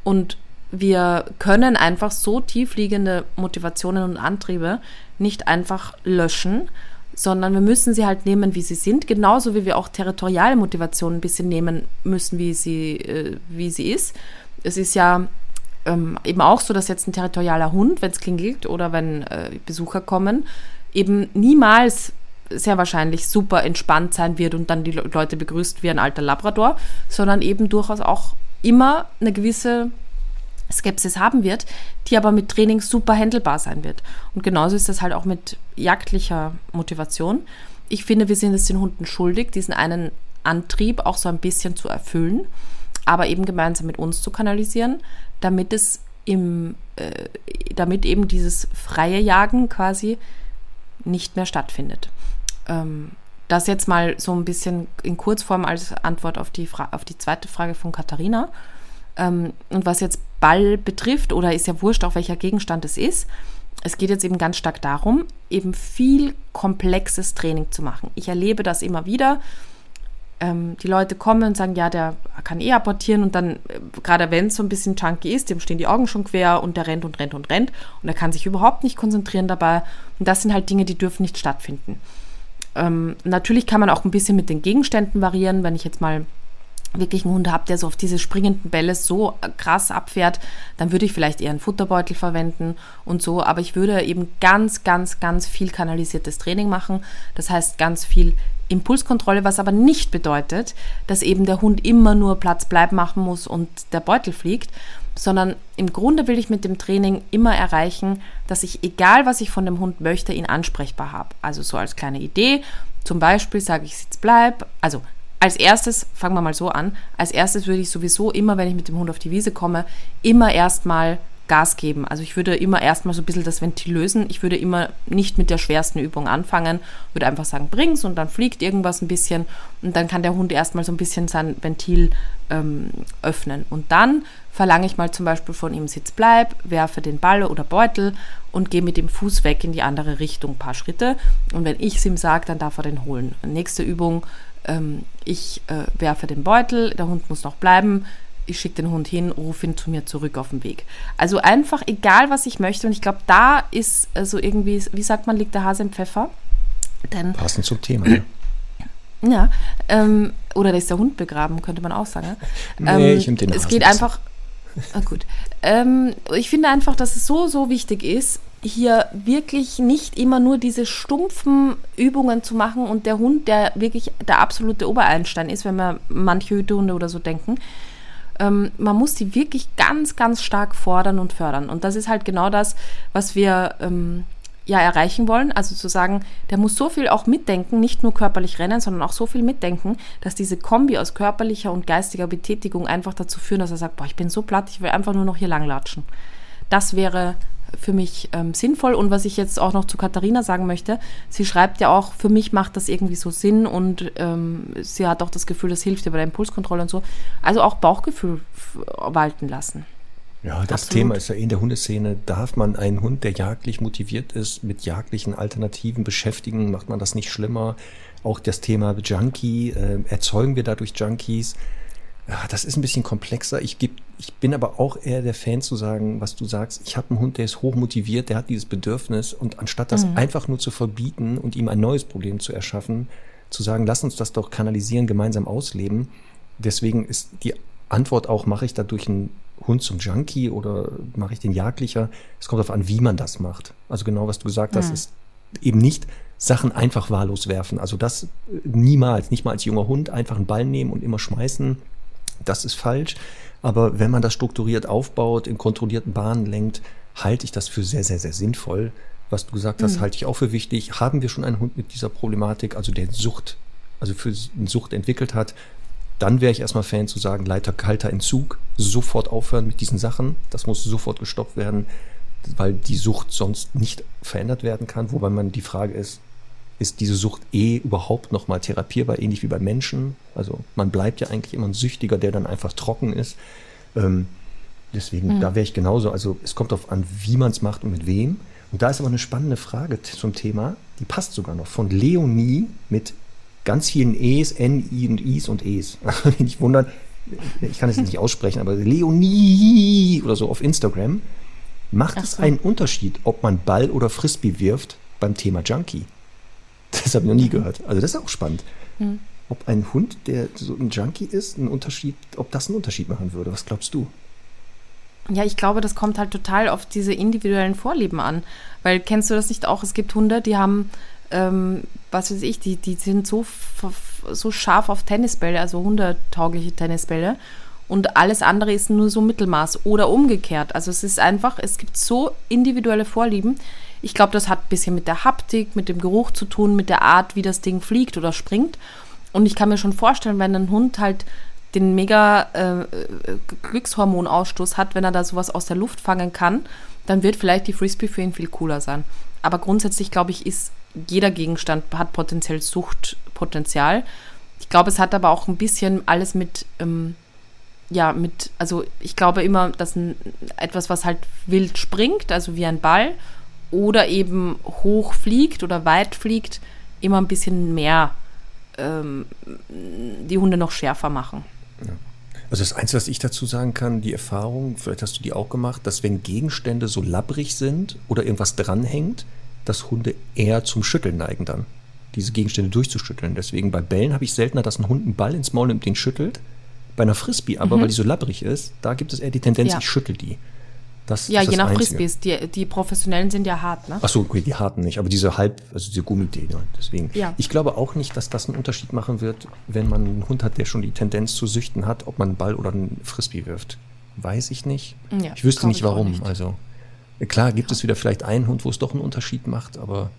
Und wir können einfach so tiefliegende Motivationen und Antriebe nicht einfach löschen, sondern wir müssen sie halt nehmen, wie sie sind, genauso wie wir auch territoriale Motivationen ein bisschen nehmen müssen, wie sie, äh, wie sie ist. Es ist ja ähm, eben auch so, dass jetzt ein territorialer Hund, wenn es klingelt oder wenn äh, Besucher kommen, eben niemals sehr wahrscheinlich super entspannt sein wird und dann die Leute begrüßt wie ein alter Labrador, sondern eben durchaus auch immer eine gewisse Skepsis haben wird, die aber mit Training super handelbar sein wird. Und genauso ist das halt auch mit jagdlicher Motivation. Ich finde, wir sind es den Hunden schuldig, diesen einen Antrieb auch so ein bisschen zu erfüllen, aber eben gemeinsam mit uns zu kanalisieren, damit es im, äh, damit eben dieses freie Jagen quasi nicht mehr stattfindet. Ähm, das jetzt mal so ein bisschen in Kurzform als Antwort auf die, Fra auf die zweite Frage von Katharina. Ähm, und was jetzt Ball betrifft, oder ist ja wurscht, auch welcher Gegenstand es ist, es geht jetzt eben ganz stark darum, eben viel komplexes Training zu machen. Ich erlebe das immer wieder. Ähm, die Leute kommen und sagen, ja, der kann eh apportieren und dann, äh, gerade wenn es so ein bisschen chunky ist, dem stehen die Augen schon quer und der rennt und rennt und rennt und er kann sich überhaupt nicht konzentrieren dabei. Und das sind halt Dinge, die dürfen nicht stattfinden. Ähm, natürlich kann man auch ein bisschen mit den Gegenständen variieren, wenn ich jetzt mal wirklich einen Hund habe, der so auf diese springenden Bälle so krass abfährt, dann würde ich vielleicht eher einen Futterbeutel verwenden und so. Aber ich würde eben ganz, ganz, ganz viel kanalisiertes Training machen. Das heißt ganz viel Impulskontrolle, was aber nicht bedeutet, dass eben der Hund immer nur Platz bleiben machen muss und der Beutel fliegt, sondern im Grunde will ich mit dem Training immer erreichen, dass ich, egal was ich von dem Hund möchte, ihn ansprechbar habe. Also so als kleine Idee, zum Beispiel sage ich Sitz bleib, also als erstes, fangen wir mal so an, als erstes würde ich sowieso immer, wenn ich mit dem Hund auf die Wiese komme, immer erstmal Gas geben. Also ich würde immer erstmal so ein bisschen das Ventil lösen. Ich würde immer nicht mit der schwersten Übung anfangen, würde einfach sagen, bring's und dann fliegt irgendwas ein bisschen und dann kann der Hund erstmal so ein bisschen sein Ventil ähm, öffnen. Und dann verlange ich mal zum Beispiel von ihm Sitz bleib, werfe den Ball oder Beutel und gehe mit dem Fuß weg in die andere Richtung ein paar Schritte. Und wenn ich es ihm sage, dann darf er den holen. Nächste Übung, ähm, ich äh, werfe den Beutel, der Hund muss noch bleiben, ich schicke den Hund hin, rufe ihn zu mir zurück auf den Weg. Also einfach egal, was ich möchte. Und ich glaube, da ist also irgendwie, wie sagt man, liegt der Hase im Pfeffer. Denn, Passend zum Thema, ja. Ja, ähm, oder da ist der Hund begraben, könnte man auch sagen. Nee, ähm, ich den Es geht einfach. Ah, gut. Ähm, ich finde einfach, dass es so, so wichtig ist, hier wirklich nicht immer nur diese stumpfen Übungen zu machen und der Hund, der wirklich der absolute Obereinstein ist, wenn wir manche Hütehunde oder so denken. Ähm, man muss die wirklich ganz, ganz stark fordern und fördern. Und das ist halt genau das, was wir ähm, ja erreichen wollen. Also zu sagen, der muss so viel auch mitdenken, nicht nur körperlich rennen, sondern auch so viel mitdenken, dass diese Kombi aus körperlicher und geistiger Betätigung einfach dazu führen, dass er sagt, boah, ich bin so platt, ich will einfach nur noch hier langlatschen. Das wäre für mich ähm, sinnvoll. Und was ich jetzt auch noch zu Katharina sagen möchte, sie schreibt ja auch, für mich macht das irgendwie so Sinn und ähm, sie hat auch das Gefühl, das hilft ihr bei der Impulskontrolle und so. Also auch Bauchgefühl walten lassen. Ja, das Absolut. Thema ist ja in der Hundeszene, darf man einen Hund, der jagdlich motiviert ist, mit jagdlichen Alternativen beschäftigen? Macht man das nicht schlimmer? Auch das Thema Junkie, äh, erzeugen wir dadurch Junkies? Ja, das ist ein bisschen komplexer. Ich, geb, ich bin aber auch eher der Fan zu sagen, was du sagst. Ich habe einen Hund, der ist hoch motiviert, der hat dieses Bedürfnis und anstatt das mhm. einfach nur zu verbieten und ihm ein neues Problem zu erschaffen, zu sagen, lass uns das doch kanalisieren, gemeinsam ausleben. Deswegen ist die Antwort auch, mache ich dadurch einen Hund zum Junkie oder mache ich den jagdlicher? Es kommt darauf an, wie man das macht. Also genau, was du gesagt mhm. hast, ist eben nicht Sachen einfach wahllos werfen. Also das niemals, nicht mal als junger Hund einfach einen Ball nehmen und immer schmeißen das ist falsch. Aber wenn man das strukturiert aufbaut, in kontrollierten Bahnen lenkt, halte ich das für sehr, sehr, sehr sinnvoll. Was du gesagt hast, mhm. halte ich auch für wichtig. Haben wir schon einen Hund mit dieser Problematik, also der Sucht, also für Sucht entwickelt hat, dann wäre ich erstmal Fan zu sagen, Leiter kalter Entzug, sofort aufhören mit diesen Sachen. Das muss sofort gestoppt werden, weil die Sucht sonst nicht verändert werden kann. Wobei man die Frage ist, ist diese Sucht eh überhaupt nochmal therapierbar, ähnlich wie bei Menschen. Also man bleibt ja eigentlich immer ein Süchtiger, der dann einfach trocken ist. Ähm, deswegen, mhm. da wäre ich genauso. Also es kommt darauf an, wie man es macht und mit wem. Und da ist aber eine spannende Frage zum Thema, die passt sogar noch, von Leonie mit ganz vielen E's, N, I und Is und E's. nicht wundern, ich kann es nicht aussprechen, aber Leonie oder so auf Instagram. Macht so. es einen Unterschied, ob man Ball oder Frisbee wirft beim Thema Junkie? Das habe ich noch nie gehört. Also das ist auch spannend. Mhm. Ob ein Hund, der so ein Junkie ist, einen Unterschied, ob das einen Unterschied machen würde. Was glaubst du? Ja, ich glaube, das kommt halt total auf diese individuellen Vorlieben an. Weil kennst du das nicht auch? Es gibt Hunde, die haben, ähm, was weiß ich, die, die sind so, so scharf auf Tennisbälle, also hundetaugliche Tennisbälle. Und alles andere ist nur so Mittelmaß oder umgekehrt. Also es ist einfach, es gibt so individuelle Vorlieben. Ich glaube, das hat ein bisschen mit der Haptik, mit dem Geruch zu tun, mit der Art, wie das Ding fliegt oder springt. Und ich kann mir schon vorstellen, wenn ein Hund halt den mega äh, Glückshormonausstoß hat, wenn er da sowas aus der Luft fangen kann, dann wird vielleicht die Frisbee für ihn viel cooler sein. Aber grundsätzlich, glaube ich, ist jeder Gegenstand hat potenziell Suchtpotenzial. Ich glaube, es hat aber auch ein bisschen alles mit, ähm, ja, mit, also ich glaube immer, dass ein, etwas, was halt wild springt, also wie ein Ball, oder eben hoch fliegt oder weit fliegt, immer ein bisschen mehr ähm, die Hunde noch schärfer machen. Ja. Also das Einzige, was ich dazu sagen kann, die Erfahrung, vielleicht hast du die auch gemacht, dass wenn Gegenstände so labbrig sind oder irgendwas dranhängt, dass Hunde eher zum Schütteln neigen dann, diese Gegenstände durchzuschütteln. Deswegen bei Bällen habe ich seltener, dass ein Hund einen Ball ins Maul nimmt, den schüttelt. Bei einer Frisbee aber, mhm. weil die so labbrig ist, da gibt es eher die Tendenz, ja. ich schüttel die. Das ja, je nach Frisbees. Die, die professionellen sind ja hart, ne? Achso, okay, die harten nicht, aber diese halb, also diese Gummidinger. Deswegen. Ja. Ich glaube auch nicht, dass das einen Unterschied machen wird, wenn man einen Hund hat, der schon die Tendenz zu süchten hat, ob man einen Ball oder einen Frisbee wirft. Weiß ich nicht. Ja, ich wüsste nicht warum. Nicht. Also klar gibt es wieder vielleicht einen Hund, wo es doch einen Unterschied macht, aber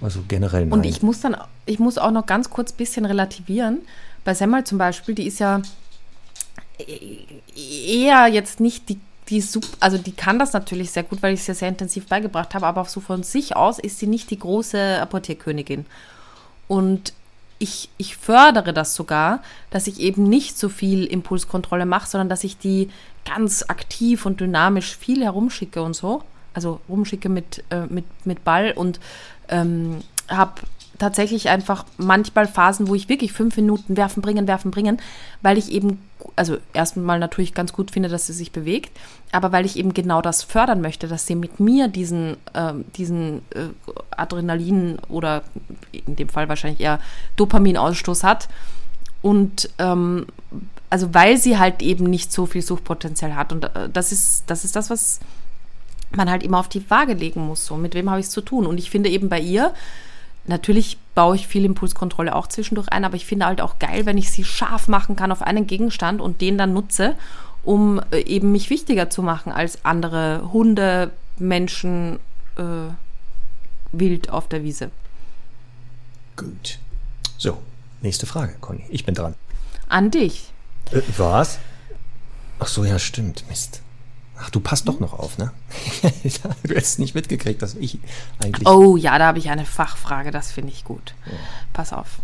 also generell nein. Und ich muss dann, ich muss auch noch ganz kurz ein bisschen relativieren. Bei Semmel zum Beispiel, die ist ja eher jetzt nicht die die super, also die kann das natürlich sehr gut, weil ich es ja sehr intensiv beigebracht habe, aber so von sich aus ist sie nicht die große Apportierkönigin. Und ich, ich fördere das sogar, dass ich eben nicht so viel Impulskontrolle mache, sondern dass ich die ganz aktiv und dynamisch viel herumschicke und so. Also rumschicke mit, äh, mit, mit Ball und ähm, habe tatsächlich einfach manchmal Phasen, wo ich wirklich fünf Minuten werfen, bringen, werfen, bringen, weil ich eben, also erstmal natürlich ganz gut finde, dass sie sich bewegt, aber weil ich eben genau das fördern möchte, dass sie mit mir diesen, äh, diesen äh, Adrenalin oder in dem Fall wahrscheinlich eher Dopaminausstoß hat. Und ähm, also weil sie halt eben nicht so viel Suchtpotenzial hat. Und äh, das ist, das ist das, was man halt immer auf die Waage legen muss. So, mit wem habe ich es zu tun? Und ich finde eben bei ihr, Natürlich baue ich viel Impulskontrolle auch zwischendurch ein, aber ich finde halt auch geil, wenn ich sie scharf machen kann auf einen Gegenstand und den dann nutze, um äh, eben mich wichtiger zu machen als andere Hunde, Menschen, äh, wild auf der Wiese. Gut. So, nächste Frage, Conny. Ich bin dran. An dich. Äh, was? Ach so, ja, stimmt. Mist. Ach, du passt doch noch auf, ne? du hättest nicht mitgekriegt, dass ich eigentlich. Oh ja, da habe ich eine Fachfrage, das finde ich gut. Ja. Pass auf.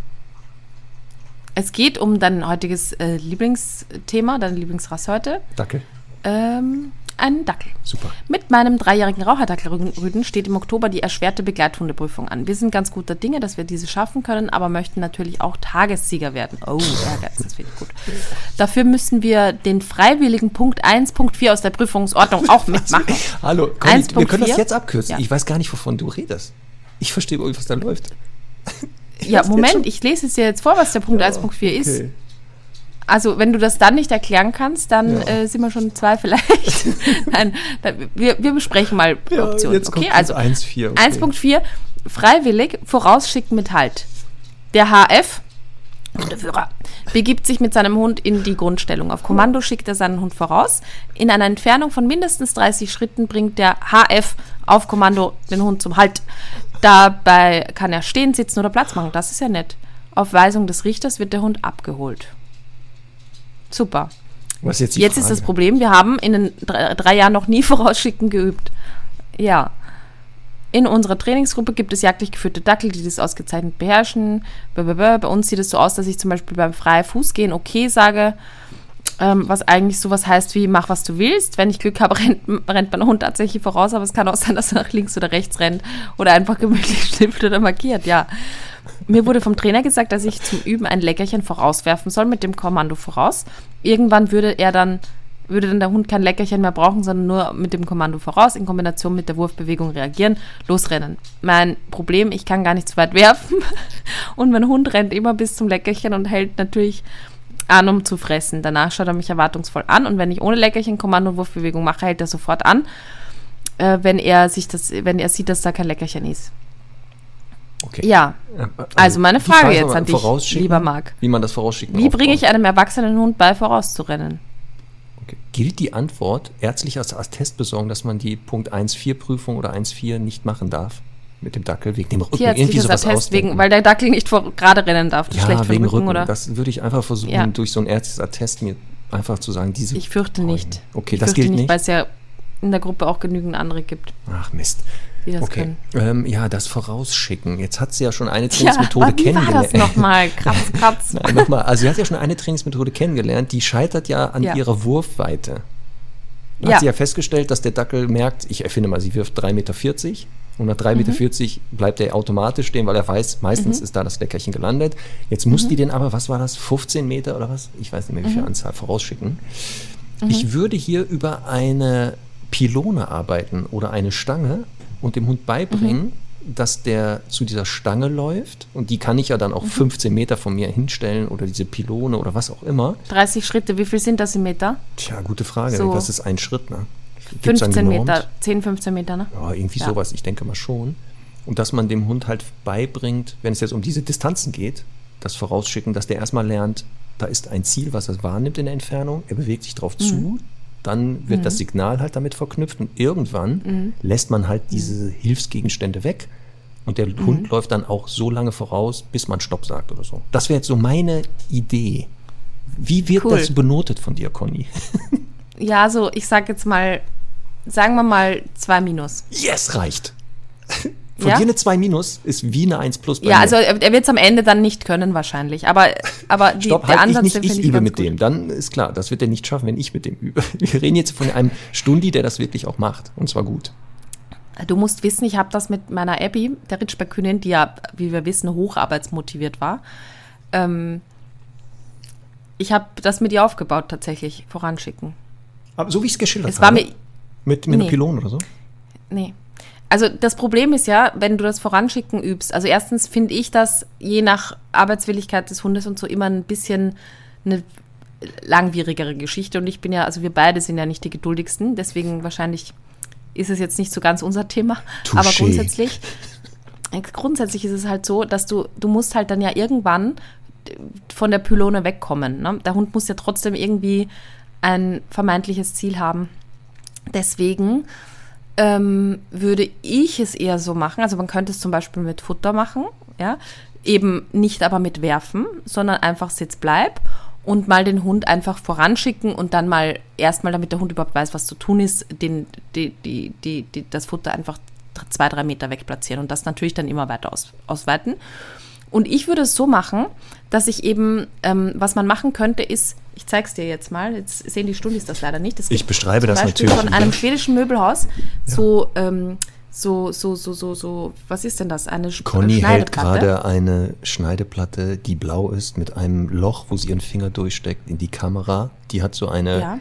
Es geht um dein heutiges äh, Lieblingsthema, deine Lieblingsrasse heute. Dackel. Ähm, einen Dackel. Super. Mit meinem dreijährigen Raucherdackelrüden steht im Oktober die erschwerte Begleithundeprüfung an. Wir sind ganz guter Dinge, dass wir diese schaffen können, aber möchten natürlich auch Tagessieger werden. Oh, Ehrgeiz, das finde ich gut. Dafür müssen wir den freiwilligen Punkt 1.4 aus der Prüfungsordnung auch mitmachen. Hallo, Conny, wir können das jetzt abkürzen. Ja. Ich weiß gar nicht, wovon du redest. Ich verstehe, was da läuft. ja, Moment, ich lese es dir jetzt vor, was der Punkt ja, 1.4 okay. ist. Also, wenn du das dann nicht erklären kannst, dann ja. äh, sind wir schon zwei vielleicht. Nein, dann, wir, wir besprechen mal ja, Optionen. okay, also 1.4 okay. 1.4 freiwillig vorausschicken mit Halt. Der HF, Hundeführer, begibt sich mit seinem Hund in die Grundstellung. Auf Kommando schickt er seinen Hund voraus. In einer Entfernung von mindestens 30 Schritten bringt der HF auf Kommando den Hund zum Halt. Dabei kann er stehen, sitzen oder Platz machen. Das ist ja nett. Auf Weisung des Richters wird der Hund abgeholt. Super. Was jetzt jetzt ist das Problem, wir haben in den drei, drei Jahren noch nie vorausschicken geübt. Ja. In unserer Trainingsgruppe gibt es jagdlich geführte Dackel, die das ausgezeichnet beherrschen. Bei uns sieht es so aus, dass ich zum Beispiel beim freien Fußgehen okay sage, ähm, was eigentlich sowas heißt wie mach, was du willst. Wenn ich Glück habe, rennt, rennt mein Hund tatsächlich voraus, aber es kann auch sein, dass er nach links oder rechts rennt oder einfach gemütlich schnippt oder markiert, ja. Mir wurde vom Trainer gesagt, dass ich zum Üben ein Leckerchen vorauswerfen soll mit dem Kommando voraus. Irgendwann würde er dann würde dann der Hund kein Leckerchen mehr brauchen, sondern nur mit dem Kommando voraus in Kombination mit der Wurfbewegung reagieren, losrennen. Mein Problem, ich kann gar nicht zu weit werfen und mein Hund rennt immer bis zum Leckerchen und hält natürlich an, um zu fressen. Danach schaut er mich erwartungsvoll an und wenn ich ohne Leckerchen Kommando-Wurfbewegung mache, hält er sofort an, äh, wenn er sich das, wenn er sieht, dass da kein Leckerchen ist. Okay. Ja, Äh, also meine die Frage jetzt an dich, lieber Marc. Wie man das vorausschicken Wie bringe ich einem erwachsenen Hund bei, vorauszurennen? Okay. Gilt die Antwort ärztlich als Attest besorgen, dass man die Punkt 1.4 Prüfung oder 1.4 nicht machen darf? Mit dem Dackel wegen dem Rücken. Irgendwie sowas Attest, wegen, weil der Dackel nicht vor, gerade rennen darf. Das schlecht ja, den wegen Rücken, Rücken. oder? Das würde ich einfach versuchen, Ja. durch so ein ärztliches Attest mir einfach zu sagen, diese. Ich fürchte nicht. Okay, ich das fürchte gilt nicht. weil es ja in der Gruppe auch genügend andere gibt, Ach Mist. Die das Okay. können. Ähm, ja, das Vorausschicken. Jetzt hat sie ja schon eine Ja, Trainingsmethode war kennengelernt. das nochmal? Kratz, kratz. Nein, nochmal. Also sie hat ja schon eine Trainingsmethode kennengelernt, die scheitert ja an Ja. ihrer Wurfweite. Da Ja. hat sie ja festgestellt, dass der Dackel merkt, ich erfinde mal, sie wirft 3,40 Meter und nach 3,40 Mhm. Meter bleibt er automatisch stehen, weil er weiß, meistens ist da das Leckerchen gelandet. Jetzt muss Mhm. die den aber, was war das, 15 Meter oder was? Ich weiß nicht mehr, wie viel Anzahl vorausschicken. Mhm. Ich würde hier über eine Pylone arbeiten oder eine Stange und dem Hund beibringen, Mhm. dass der zu dieser Stange läuft und die kann ich ja dann Mhm. auch 15 Meter von mir hinstellen oder diese Pylone oder was auch immer. 30 Schritte, wie viel sind das im Meter? Tja, gute Frage. So. Was ist ein Schritt, ne? Gibt's einen 15 genormt? Meter, 10, 15 Meter, ne? Ja, irgendwie Ja. sowas, ich denke mal schon. Und dass man dem Hund halt beibringt, wenn es jetzt um diese Distanzen geht, das vorausschicken, dass der erstmal lernt, da ist ein Ziel, was er wahrnimmt in der Entfernung, er bewegt sich drauf Mhm. zu, dann wird das Signal halt damit verknüpft und irgendwann Mhm. lässt man halt diese Hilfsgegenstände weg und der Mhm. Hund läuft dann auch so lange voraus, bis man Stopp sagt oder so. Das wäre jetzt so meine Idee. Wie wird Cool. das benotet von dir, Conny? Ja, so, ich sag jetzt mal, sagen wir mal 2 minus. Yes, reicht. Von Ja? dir eine 2 minus ist wie eine 1 plus bei Ja, mir. also er, er wird es am Ende dann nicht können wahrscheinlich, aber, aber die, Stopp, der halt ich Ansatz, nicht, den ich finde übe mit gut. dem. Dann ist klar, das wird er nicht schaffen, wenn ich mit dem übe. Wir reden jetzt von einem Stundi, der das wirklich auch macht. Und zwar gut. Du musst wissen, ich habe das mit meiner Abby, der Ritschberg-Hündin, die ja, wie wir wissen, hocharbeitsmotiviert war. Ähm, ich habe das mit ihr aufgebaut, tatsächlich, voranschicken. Aber so wie ich es geschildert Es war habe. mir, mit, mit Nee. Pylone oder so. Nee. Also das Problem ist ja, wenn du das Voranschicken übst, also erstens finde ich das je nach Arbeitswilligkeit des Hundes und so immer ein bisschen eine langwierigere Geschichte und ich bin ja, also wir beide sind ja nicht die geduldigsten, deswegen wahrscheinlich ist es jetzt nicht so ganz unser Thema, Touché. aber grundsätzlich grundsätzlich ist es halt so, dass du du musst halt dann ja irgendwann von der Pylone wegkommen. Ne? Der Hund muss ja trotzdem irgendwie ein vermeintliches Ziel haben. Deswegen ähm, würde ich es eher so machen. Also man könnte es zum Beispiel mit Futter machen, ja, eben nicht aber mit Werfen, sondern einfach Sitz bleib und mal den Hund einfach voranschicken und dann mal erstmal, damit der Hund überhaupt weiß, was zu tun ist, den, die, die, die, die, das Futter einfach zwei, drei Meter weg platzieren und das natürlich dann immer weiter aus, ausweiten. Und ich würde es so machen, dass ich eben, ähm, was man machen könnte, ist, ich zeige es dir jetzt mal, jetzt sehen die Stundis das leider nicht. Es Ich beschreibe das Beispiel natürlich von einem wieder. schwedischen Möbelhaus so, ähm, so, so, so, so, so, was ist denn das? Eine Sch- Conny hält gerade eine Schneideplatte, die blau ist, mit einem Loch, wo sie ihren Finger durchsteckt, in die Kamera. Die hat so eine, Ja,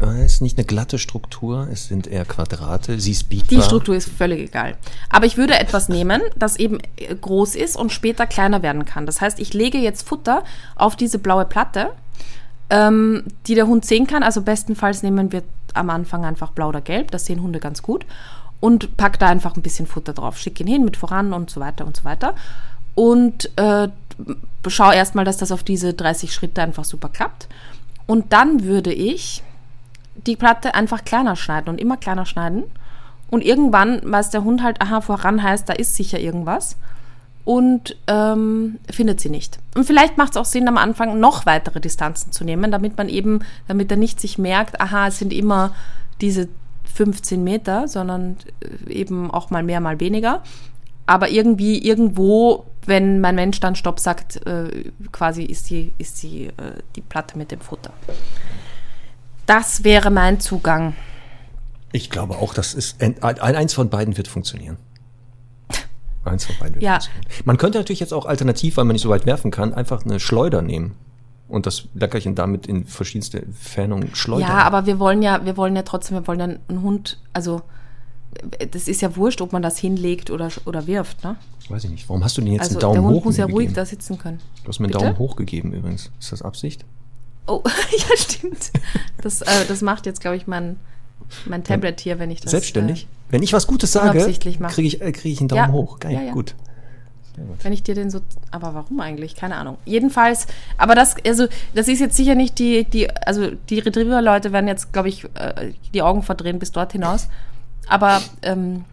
äh, ist nicht eine glatte Struktur, es sind eher Quadrate. Sie ist biegbar. die Struktur ist völlig egal. Aber ich würde etwas nehmen, das eben äh, groß ist und später kleiner werden kann. Das heißt, ich lege jetzt Futter auf diese blaue Platte, ähm, die der Hund sehen kann. Also bestenfalls nehmen wir am Anfang einfach blau oder gelb, das sehen Hunde ganz gut. Und pack da einfach ein bisschen Futter drauf. Schick ihn hin mit voran und so weiter und so weiter. Und äh, schau erstmal, dass das auf diese 30 Schritte einfach super klappt. Und dann würde ich die Platte einfach kleiner schneiden und immer kleiner schneiden. Und irgendwann weiß der Hund halt, aha, voran heißt, da ist sicher irgendwas. Und ähm, findet sie nicht. Und vielleicht macht es auch Sinn, am Anfang noch weitere Distanzen zu nehmen, damit man eben, damit er nicht sich merkt, aha, es sind immer diese 15 Meter, sondern äh, eben auch mal mehr, mal weniger. Aber irgendwie, irgendwo, wenn mein Mensch dann Stopp sagt, äh, quasi ist die, ist die, äh, die Platte mit dem Futter. Das wäre mein Zugang. Ich glaube auch, das ist ein, eins von beiden wird funktionieren. Eins von beiden Ja. Man könnte natürlich jetzt auch alternativ, weil man nicht so weit werfen kann, einfach eine Schleuder nehmen und das Leckerchen damit in verschiedenste Entfernungen schleudern. Ja, aber wir wollen ja, wir wollen ja trotzdem, wir wollen ja einen Hund, also das ist ja wurscht, ob man das hinlegt oder, oder wirft, ne? Weiß ich nicht. Warum hast du denn jetzt Also einen Daumen der Hund hoch muss ja mir ruhig gegeben? da sitzen können. Du hast mir einen Bitte? Daumen hoch gegeben übrigens. Ist das Absicht? Oh, ja, stimmt. Das, äh, das macht jetzt, glaube ich, mein, mein Tablet hier, wenn ich das. Selbstständig? Wenn ich was Gutes sage, kriege ich, äh, krieg ich einen Daumen Ja. hoch. Geil, Ja, ja. gut. Äh, wenn ich dir den so. Aber warum eigentlich? Keine Ahnung. Jedenfalls, aber das, also, das ist jetzt sicher nicht die, die, also die Retriever-Leute werden jetzt, glaube ich, äh, die Augen verdrehen bis dort hinaus. Aber ähm,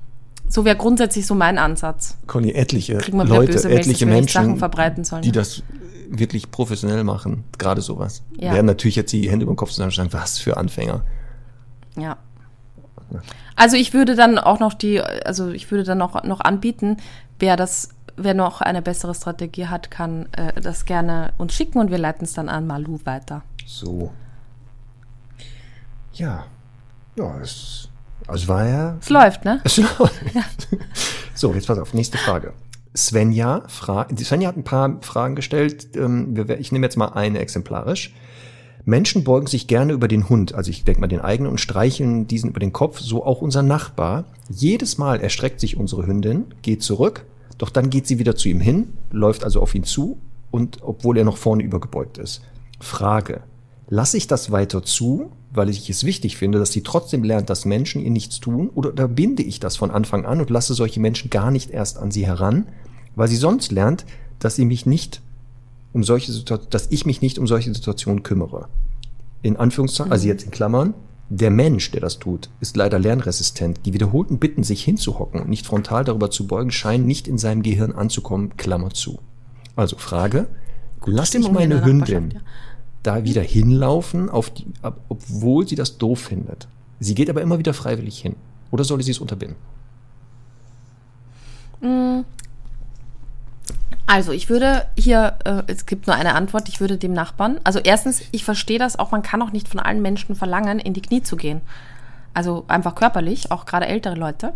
so wäre grundsätzlich so mein Ansatz. Conny, etliche Leute, böse Mails, etliche Sachen Menschen, verbreiten sollen, die ne? das wirklich professionell machen, gerade sowas, Ja. werden natürlich jetzt die Hände über den Kopf zusammen sagen, was für Anfänger. Ja. Also ich würde dann auch noch die, also ich würde dann noch, noch anbieten, wer das, wer noch eine bessere Strategie hat, kann äh, das gerne uns schicken und wir leiten es dann an Malu weiter. So. Ja. Ja, es, also war ja Es läuft, ne? So, jetzt pass auf, nächste Frage. Svenja, fra Svenja hat ein paar Fragen gestellt. Ähm, ich nehme jetzt mal eine exemplarisch. Menschen beugen sich gerne über den Hund, also ich denke mal den eigenen, und streicheln diesen über den Kopf, so auch unser Nachbar. Jedes Mal erstreckt sich unsere Hündin, geht zurück, doch dann geht sie wieder zu ihm hin, läuft also auf ihn zu, und obwohl er noch vorne übergebeugt ist. Frage. Lasse ich das weiter zu, weil ich es wichtig finde, dass sie trotzdem lernt, dass Menschen ihr nichts tun, oder unterbinde ich das von Anfang an und lasse solche Menschen gar nicht erst an sie heran, weil sie sonst lernt, dass sie mich nicht um solche Situa- dass ich mich nicht um solche Situationen kümmere. In Anführungszeichen, also jetzt in Klammern, der Mensch, der das tut, ist leider lernresistent. Die wiederholten Bitten, sich hinzuhocken und nicht frontal darüber zu beugen, scheinen nicht in seinem Gehirn anzukommen, Klammer zu. Also Frage, ich Stimmung hier in meine Hündin ja. da wieder hinlaufen, auf die, ab- obwohl sie das doof findet. Sie geht aber immer wieder freiwillig hin. Oder soll sie es unterbinden? Also ich würde hier, äh, es gibt nur eine Antwort, ich würde dem Nachbarn, also erstens, ich verstehe das auch, man kann auch nicht von allen Menschen verlangen, in die Knie zu gehen. Also einfach körperlich, auch gerade ältere Leute.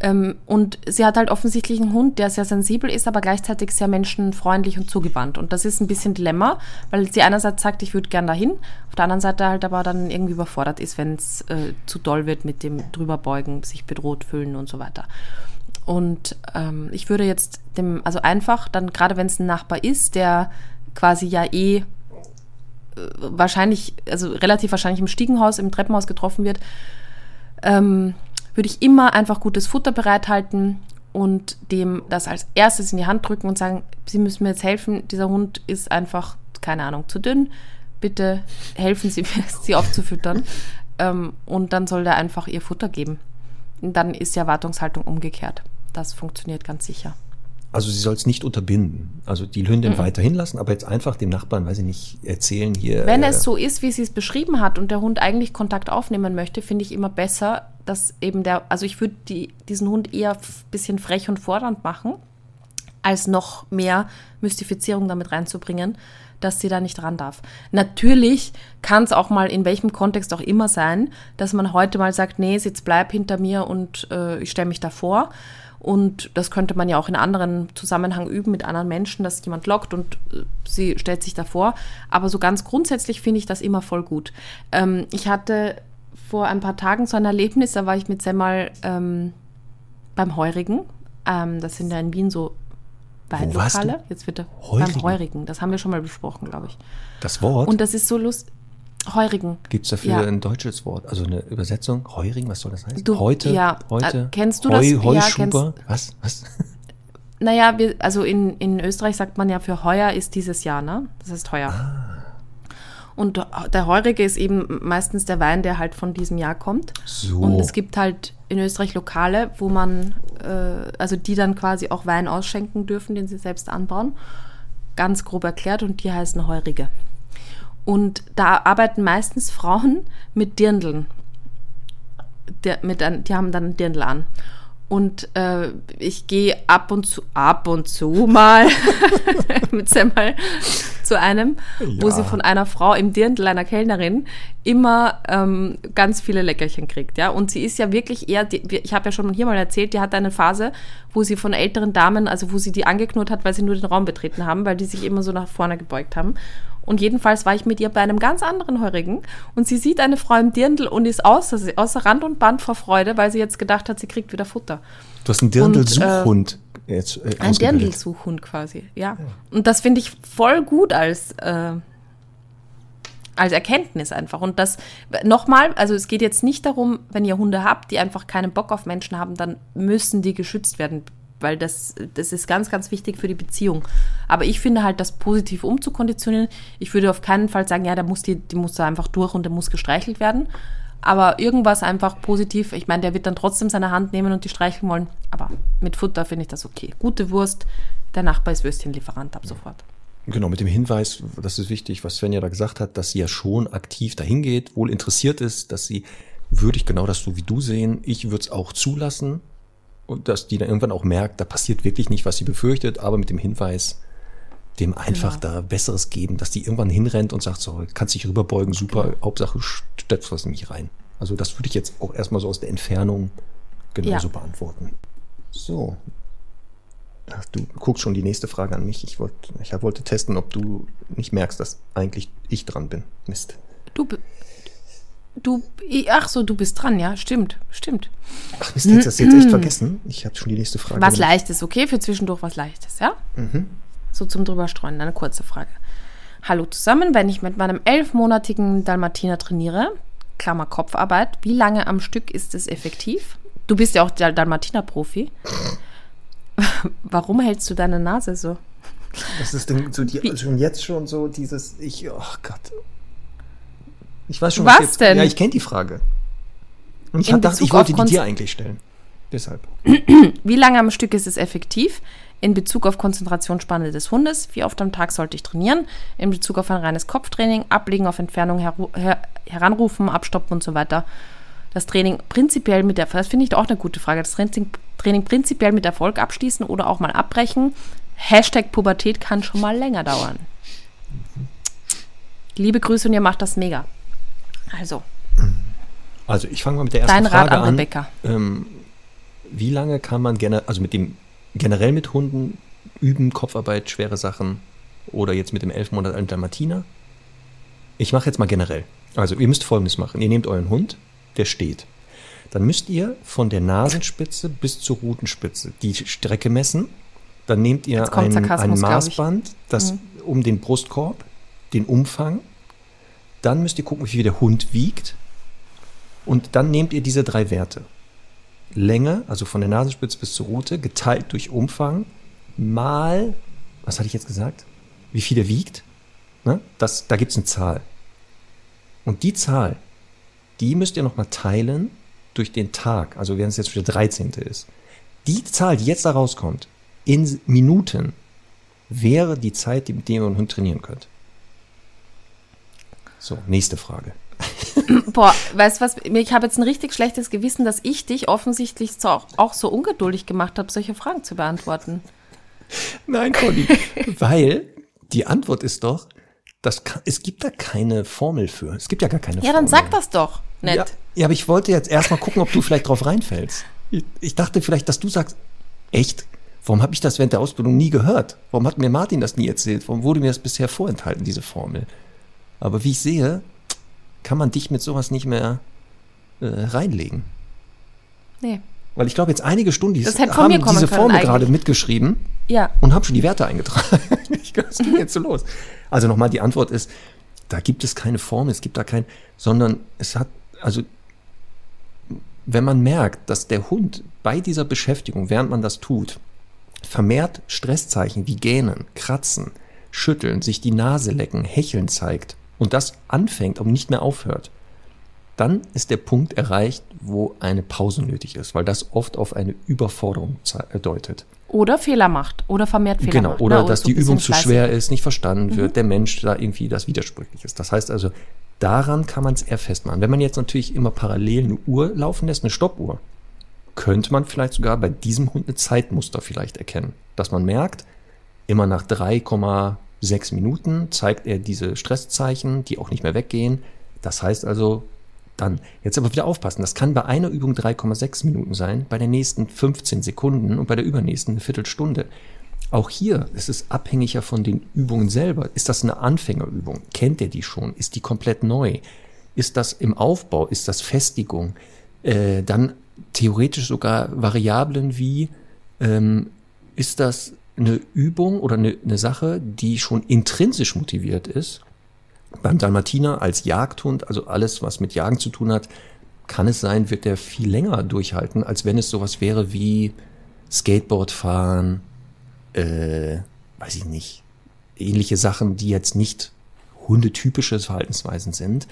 Ähm, und sie hat halt offensichtlich einen Hund, der sehr sensibel ist, aber gleichzeitig sehr menschenfreundlich und zugewandt. Und das ist ein bisschen Dilemma, weil sie einerseits sagt, ich würde gern dahin, auf der anderen Seite halt aber dann irgendwie überfordert ist, wenn es äh, zu doll wird mit dem drüberbeugen, sich bedroht fühlen und so weiter. Und ähm, ich würde jetzt dem, also einfach, dann gerade wenn es ein Nachbar ist, der quasi ja eh äh, wahrscheinlich, also relativ wahrscheinlich im Stiegenhaus, im Treppenhaus getroffen wird, ähm, würde ich immer einfach gutes Futter bereithalten und dem das als erstes in die Hand drücken und sagen, Sie müssen mir jetzt helfen, dieser Hund ist einfach, keine Ahnung, zu dünn. Bitte helfen Sie mir, sie aufzufüttern. Ähm, und dann soll der einfach ihr Futter geben. Und dann ist die Erwartungshaltung umgekehrt. Das funktioniert ganz sicher. Also sie soll es nicht unterbinden. Also die Hündin weiterhin lassen, aber jetzt einfach dem Nachbarn, weiß ich nicht, erzählen hier. Wenn äh, es so ist, wie sie es beschrieben hat und der Hund eigentlich Kontakt aufnehmen möchte, finde ich immer besser, dass eben der, also ich würde die, diesen Hund eher ein bisschen frech und fordernd machen, als noch mehr Mystifizierung damit reinzubringen, dass sie da nicht ran darf. Natürlich kann es auch mal in welchem Kontext auch immer sein, dass man heute mal sagt, nee, jetzt bleib hinter mir und äh, ich stelle mich davor. Und das könnte man ja auch in anderen Zusammenhang üben mit anderen Menschen, dass jemand lockt und äh, sie stellt sich davor. Aber so ganz grundsätzlich finde ich das immer voll gut. Ähm, ich hatte vor ein paar Tagen so ein Erlebnis, da war ich mit Semmel ähm, beim Heurigen. Ähm, das sind ja in Wien so? Weinlokale. Jetzt wird er Heurigen? beim Heurigen. Das haben wir schon mal besprochen, glaube ich. das Wort. Und das ist so lustig. Heurigen. Gibt es dafür Ja. ein deutsches Wort? Also eine Übersetzung? Heuring, was soll das heißen? Du- heute? ja, Heute? äh, kennst du das? Ja, Heuschuber? was? Was? Naja, wir, also in, in Österreich sagt man ja für heuer ist dieses Jahr, ne? Das heißt heuer. Und der Heurige ist eben meistens der Wein, der halt von diesem Jahr kommt. So. Und es gibt halt in Österreich Lokale, wo man, äh, also die dann quasi auch Wein ausschenken dürfen, den sie selbst anbauen. Ganz grob erklärt und die heißen Heurige. Und da arbeiten meistens Frauen mit Dirndeln. Der, mit ein, die haben dann einen Dirndl an. Und äh, ich gehe ab und zu, ab und zu mal mit Semmel zu einem, wo Ja. sie von einer Frau im Dirndl, einer Kellnerin, immer ähm, ganz viele Leckerchen kriegt, ja. Und sie ist ja wirklich eher, die, ich habe ja schon hier mal erzählt, die hatte eine Phase, wo sie von älteren Damen, also wo sie die angeknurrt hat, weil sie nur den Raum betreten haben, weil die sich immer so nach vorne gebeugt haben. Und jedenfalls war ich mit ihr bei einem ganz anderen Heurigen und sie sieht eine Frau im Dirndl und ist außer, außer Rand und Band vor Freude, weil sie jetzt gedacht hat, sie kriegt wieder Futter. Du hast einen Dirndl-Suchhund jetzt äh, Ein. Dirndl-Suchhund quasi, ja. Und das finde ich voll gut als, äh, als Erkenntnis einfach. Und das, nochmal, also es geht jetzt nicht darum, wenn ihr Hunde habt, die einfach keinen Bock auf Menschen haben, dann müssen die geschützt werden, weil das, das ist ganz, ganz wichtig für die Beziehung. Aber ich finde halt, das positiv umzukonditionieren, ich würde auf keinen Fall sagen, ja, der muss die, die muss da einfach durch und der muss gestreichelt werden. Aber irgendwas einfach positiv, ich meine, der wird dann trotzdem seine Hand nehmen und die streicheln wollen. Aber mit Futter finde ich das okay. Gute Wurst, der Nachbar ist Würstchenlieferant ab sofort. Genau, mit dem Hinweis, das ist wichtig, was Svenja da gesagt hat, dass sie ja schon aktiv dahin geht, wohl interessiert ist, dass sie, würde ich genau das so wie du sehen, ich würde es auch zulassen und dass die dann irgendwann auch merkt, da passiert wirklich nicht, was sie befürchtet, aber mit dem Hinweis, dem einfach Genau. da Besseres geben, dass die irgendwann hinrennt und sagt, so, kannst dich rüberbeugen, super, Genau. Hauptsache steppst was in mich rein. Also das würde ich jetzt auch erstmal so aus der Entfernung genauso Ja. beantworten. So, Ach, du guckst schon die nächste Frage an mich. Ich wollte, ich wollte testen, ob du nicht merkst, dass eigentlich ich dran bin. Mist. Du, du, ach so, du bist dran, ja, stimmt, stimmt. Ach Mist, hättest du das jetzt echt vergessen? Ich habe schon die nächste Frage. Was Leichtes, okay? Für zwischendurch was Leichtes, ja? So zum drüberstreuen, eine kurze Frage. Hallo zusammen, wenn ich mit meinem elfmonatigen Dalmatiner trainiere, Klammer Kopfarbeit, wie lange am Stück ist es effektiv? Du bist ja auch der Dalmatiner-Profi. Warum hältst du deine Nase so? Das ist denn so die, schon jetzt schon so dieses, ich, oh Gott. Ich weiß schon, Was jetzt, denn? Ja, ich kenne die Frage. Und ich Bezug ich wollte die dir eigentlich stellen. Deshalb. Wie lange am Stück ist es effektiv? In Bezug auf Konzentrationsspanne des Hundes, wie oft am Tag sollte ich trainieren? In Bezug auf ein reines Kopftraining, Ablegen auf Entfernung, heru- her heranrufen, abstoppen und so weiter. Das Training prinzipiell mit Erfolg, das finde ich auch eine gute Frage. Das Training, Training prinzipiell mit Erfolg abschließen oder auch mal abbrechen. Hashtag Pubertät kann schon mal länger dauern. Liebe Grüße und ihr macht das mega. Also, Also ich fange mal mit der ersten dein Rat Frage an an. Rebecca. Ähm, wie lange kann man gerne, also mit dem generell mit Hunden üben, Kopfarbeit, schwere Sachen oder jetzt mit dem elf Monat alten Dalmatiner? Ich mache jetzt mal generell. Also ihr müsst folgendes machen. Ihr nehmt euren Hund, der steht. Dann müsst ihr von der Nasenspitze bis zur Rutenspitze die Strecke messen. Dann nehmt ihr ein, ein. Maßband, das um den Brustkorb, den Umfang. Dann müsst ihr gucken, wie viel der Hund wiegt. Und dann nehmt ihr diese drei Werte. Länge, also von der Nasenspitze bis zur Rute, geteilt durch Umfang, mal, was hatte ich jetzt gesagt? Wie viel der wiegt? Ne? Das, da gibt es eine Zahl. Und die Zahl, die müsst ihr nochmal teilen durch den Tag, also wenn es jetzt schon der 13. ist. Die Zahl, die jetzt da rauskommt, in Minuten, wäre die Zeit, mit der ihr einen Hund trainieren könnt. So, nächste Frage. Boah, weißt du was? Ich habe jetzt ein richtig schlechtes Gewissen, dass ich dich offensichtlich so auch, auch so ungeduldig gemacht habe, solche Fragen zu beantworten. Nein, Conny. Weil die Antwort ist doch, das kann, es gibt da keine Formel für. Es gibt ja gar keine Ja, Formel. dann sag das doch. Nett. Ja, ja, aber ich wollte jetzt erstmal gucken, ob du vielleicht drauf reinfällst. Ich, ich dachte vielleicht, dass du sagst, echt? Warum habe ich das während der Ausbildung nie gehört? Warum hat mir Martin das nie erzählt? Warum wurde mir das bisher vorenthalten, diese Formel? Aber wie ich sehe, kann man dich mit sowas nicht mehr äh, reinlegen. Nee. Weil ich glaube, jetzt einige Stunden haben diese Formel gerade mitgeschrieben Ja. und habe schon die Werte eingetragen. Ich glaube, es ging jetzt so los. Also nochmal, die Antwort ist, da gibt es keine Formel, es gibt da kein, sondern es hat, also wenn man merkt, dass der Hund bei dieser Beschäftigung, während man das tut, vermehrt Stresszeichen wie Gähnen, Kratzen, Schütteln, sich die Nase lecken, Hecheln zeigt und das anfängt, aber nicht mehr aufhört, dann ist der Punkt erreicht, wo eine Pause nötig ist, weil das oft auf eine Überforderung äh, deutet. Oder Fehler macht. Oder vermehrt Fehler Genau, macht. oder ne? dass so die Übung zu schwer ist, nicht verstanden wird, der Mensch da irgendwie das widersprüchlich ist. Das heißt also, daran kann man es eher festmachen. Wenn man jetzt natürlich immer parallel eine Uhr laufen lässt, eine Stoppuhr, könnte man vielleicht sogar bei diesem Hund eine Zeitmuster vielleicht erkennen. Dass man merkt, immer nach sechs Minuten zeigt er diese Stresszeichen, die auch nicht mehr weggehen. Das heißt also, dann, jetzt aber wieder aufpassen, das kann bei einer Übung 3,6 Minuten sein, bei der nächsten 15 Sekunden und bei der übernächsten eine Viertelstunde. Auch hier ist es abhängiger von den Übungen selber. Ist das eine Anfängerübung? Kennt er die schon? Ist die komplett neu? Ist das im Aufbau? Ist das Festigung? Äh, dann theoretisch sogar Variablen wie, ähm, ist das eine Übung oder eine, eine Sache, die schon intrinsisch motiviert ist? Beim Dalmatiner als Jagdhund, also alles, was mit Jagen zu tun hat, kann es sein, wird der viel länger durchhalten, als wenn es sowas wäre wie Skateboard fahren, äh, weiß ich nicht, ähnliche Sachen, die jetzt nicht hundetypische Verhaltensweisen sind.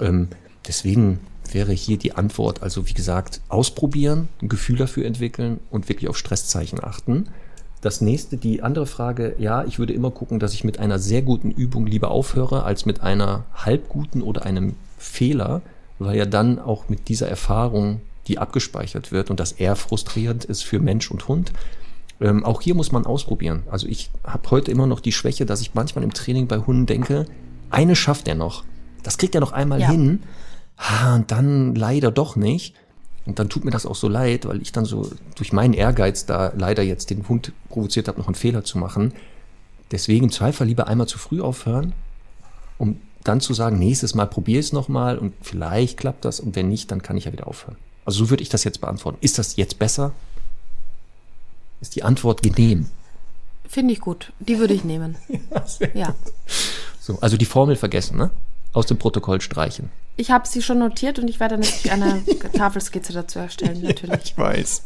Ähm, deswegen wäre hier die Antwort, also wie gesagt, ausprobieren, ein Gefühl dafür entwickeln und wirklich auf Stresszeichen achten. Das nächste, die andere Frage, ja, ich würde immer gucken, dass ich mit einer sehr guten Übung lieber aufhöre, als mit einer halbguten oder einem Fehler, weil ja dann auch mit dieser Erfahrung, die abgespeichert wird und das eher frustrierend ist für Mensch und Hund. Ähm, auch hier muss man ausprobieren. Also ich habe heute immer noch die Schwäche, dass ich manchmal im Training bei Hunden denke, eine schafft er noch. Das kriegt er noch einmal ja. hin. Ha, und dann leider doch nicht. Und dann tut mir das auch so leid, weil ich dann so durch meinen Ehrgeiz da leider jetzt den Hund provoziert habe, noch einen Fehler zu machen. Deswegen im Zweifel lieber einmal zu früh aufhören, um dann zu sagen, nächstes Mal probiere es nochmal und vielleicht klappt das und wenn nicht, dann kann ich ja wieder aufhören. Also so würde ich das jetzt beantworten. Ist das jetzt besser? Ist die Antwort genehm? Finde ich gut. Die würde ich nehmen. ja. ja. So, also die Formel vergessen, ne? Aus dem Protokoll streichen. Ich habe sie schon notiert und ich werde natürlich eine Tafelskizze dazu erstellen, natürlich. Ja, ich weiß.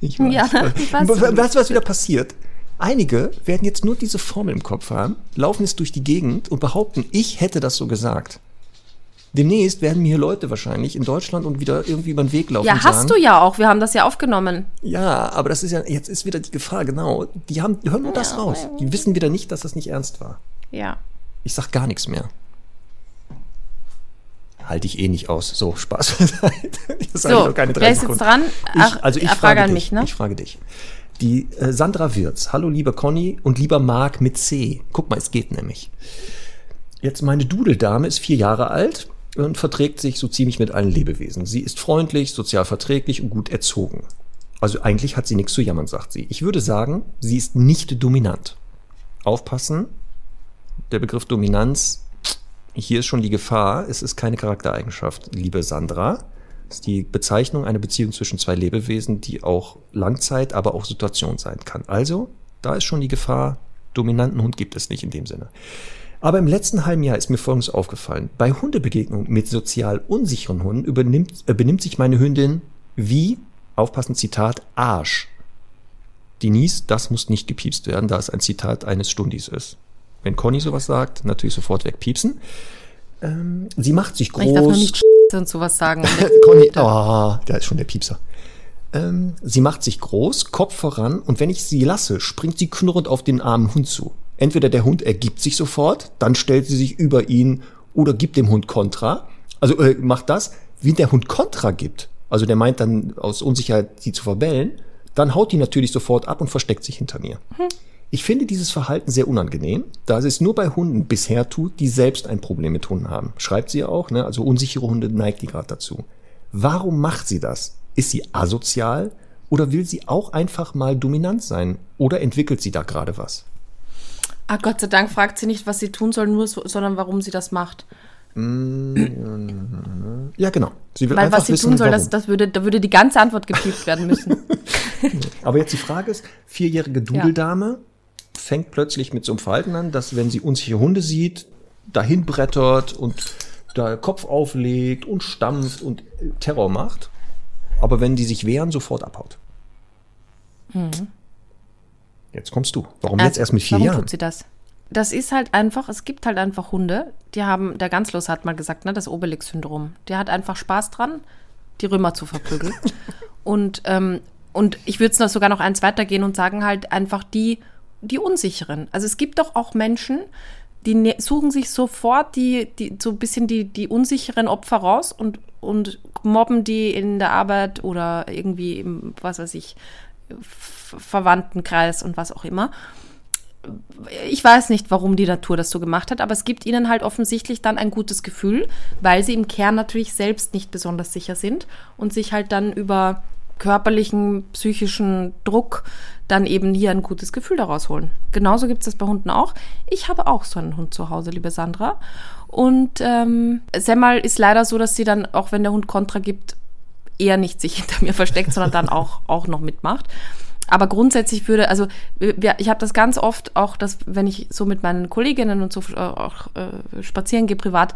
Ich weiß. Ja, weißt du, was wieder passiert? Einige werden jetzt nur diese Formel im Kopf haben, laufen jetzt durch die Gegend und behaupten, ich hätte das so gesagt. Demnächst werden mir hier Leute wahrscheinlich in Deutschland und wieder irgendwie über den Weg laufen. Ja, hast sagen, du ja auch. Wir haben das ja aufgenommen. Ja, aber das ist ja, jetzt ist wieder die Gefahr, genau. Die haben, die hören nur das raus. Die wissen wieder nicht, dass das nicht ernst war. Ja. Ich sag gar nichts mehr halte ich eh nicht aus. So, Spaß. das so, keine drei wer ist jetzt dran? Ach, ich, also ich frage, frage mich, ne? Ich frage dich. Die äh, Sandra Wirz. Hallo lieber Conny und lieber Marc mit C. Guck mal, es geht nämlich. Jetzt meine Dudeldame ist vier Jahre alt und verträgt sich so ziemlich mit allen Lebewesen. Sie ist freundlich, sozial verträglich und gut erzogen. Also eigentlich hat sie nichts zu jammern, sagt sie. Ich würde sagen, sie ist nicht dominant. Aufpassen. Der Begriff Dominanz hier ist schon die Gefahr, es ist keine Charaktereigenschaft, liebe Sandra. Es ist die Bezeichnung einer Beziehung zwischen zwei Lebewesen, die auch Langzeit, aber auch Situation sein kann. Also, da ist schon die Gefahr, dominanten Hund gibt es nicht in dem Sinne. Aber im letzten halben Jahr ist mir Folgendes aufgefallen. Bei Hundebegegnungen mit sozial unsicheren Hunden übernimmt, äh, benimmt sich meine Hündin wie, aufpassen, Zitat, Arsch. Denise, das muss nicht gepiepst werden, da es ein Zitat eines Stundis ist. Wenn Conny sowas sagt, natürlich sofort wegpiepsen. Ähm, sie macht sich groß. Ich darf nur nicht und sowas sagen. Conny, oh, da ist schon der Piepser. Ähm, sie macht sich groß, Kopf voran und wenn ich sie lasse, springt sie knurrend auf den armen Hund zu. Entweder der Hund ergibt sich sofort, dann stellt sie sich über ihn oder gibt dem Hund Kontra. Also äh, macht das, wie der Hund Kontra gibt. Also der meint dann aus Unsicherheit, sie zu verbellen. Dann haut die natürlich sofort ab und versteckt sich hinter mir. Hm. Ich finde dieses Verhalten sehr unangenehm, da es nur bei Hunden bisher tut, die selbst ein Problem mit Hunden haben. Schreibt sie auch, ne? also unsichere Hunde neigt die gerade dazu. Warum macht sie das? Ist sie asozial oder will sie auch einfach mal dominant sein? Oder entwickelt sie da gerade was? Ah, Gott sei Dank fragt sie nicht, was sie tun soll, nur, sondern warum sie das macht. Mm, ja, genau. Sie will Weil einfach was sie wissen, tun soll, das, das würde, da würde die ganze Antwort gepiept werden müssen. Aber jetzt die Frage ist, vierjährige Dudeldame, ja fängt plötzlich mit so einem Verhalten an, dass wenn sie unsichere Hunde sieht, dahin brettert und da Kopf auflegt und stampft und äh, Terror macht. Aber wenn die sich wehren, sofort abhaut. Mhm. Jetzt kommst du. Warum also, jetzt erst mit vier warum Jahren? tut sie das? Das ist halt einfach, es gibt halt einfach Hunde, die haben, der Ganzlos hat mal gesagt, ne, das Obelix-Syndrom. Der hat einfach Spaß dran, die Römer zu verprügeln. und, ähm, und ich würde es sogar noch eins weitergehen und sagen halt einfach die die Unsicheren. Also es gibt doch auch Menschen, die ne suchen sich sofort die, die so ein bisschen die, die unsicheren Opfer raus und, und mobben die in der Arbeit oder irgendwie im, was weiß ich, Verwandtenkreis und was auch immer. ich weiß nicht, warum die Natur das so gemacht hat, aber es gibt ihnen halt offensichtlich dann ein gutes Gefühl, weil sie im Kern natürlich selbst nicht besonders sicher sind und sich halt dann über körperlichen, psychischen Druck dann eben hier ein gutes Gefühl daraus holen. Genauso gibt es das bei Hunden auch. Ich habe auch so einen Hund zu Hause, liebe Sandra. Und ähm, Semmel ist leider so, dass sie dann, auch wenn der Hund Kontra gibt, eher nicht sich hinter mir versteckt, sondern dann auch, auch noch mitmacht. Aber grundsätzlich würde, also ich habe das ganz oft auch, dass wenn ich so mit meinen Kolleginnen und so äh, auch äh, spazieren gehe privat,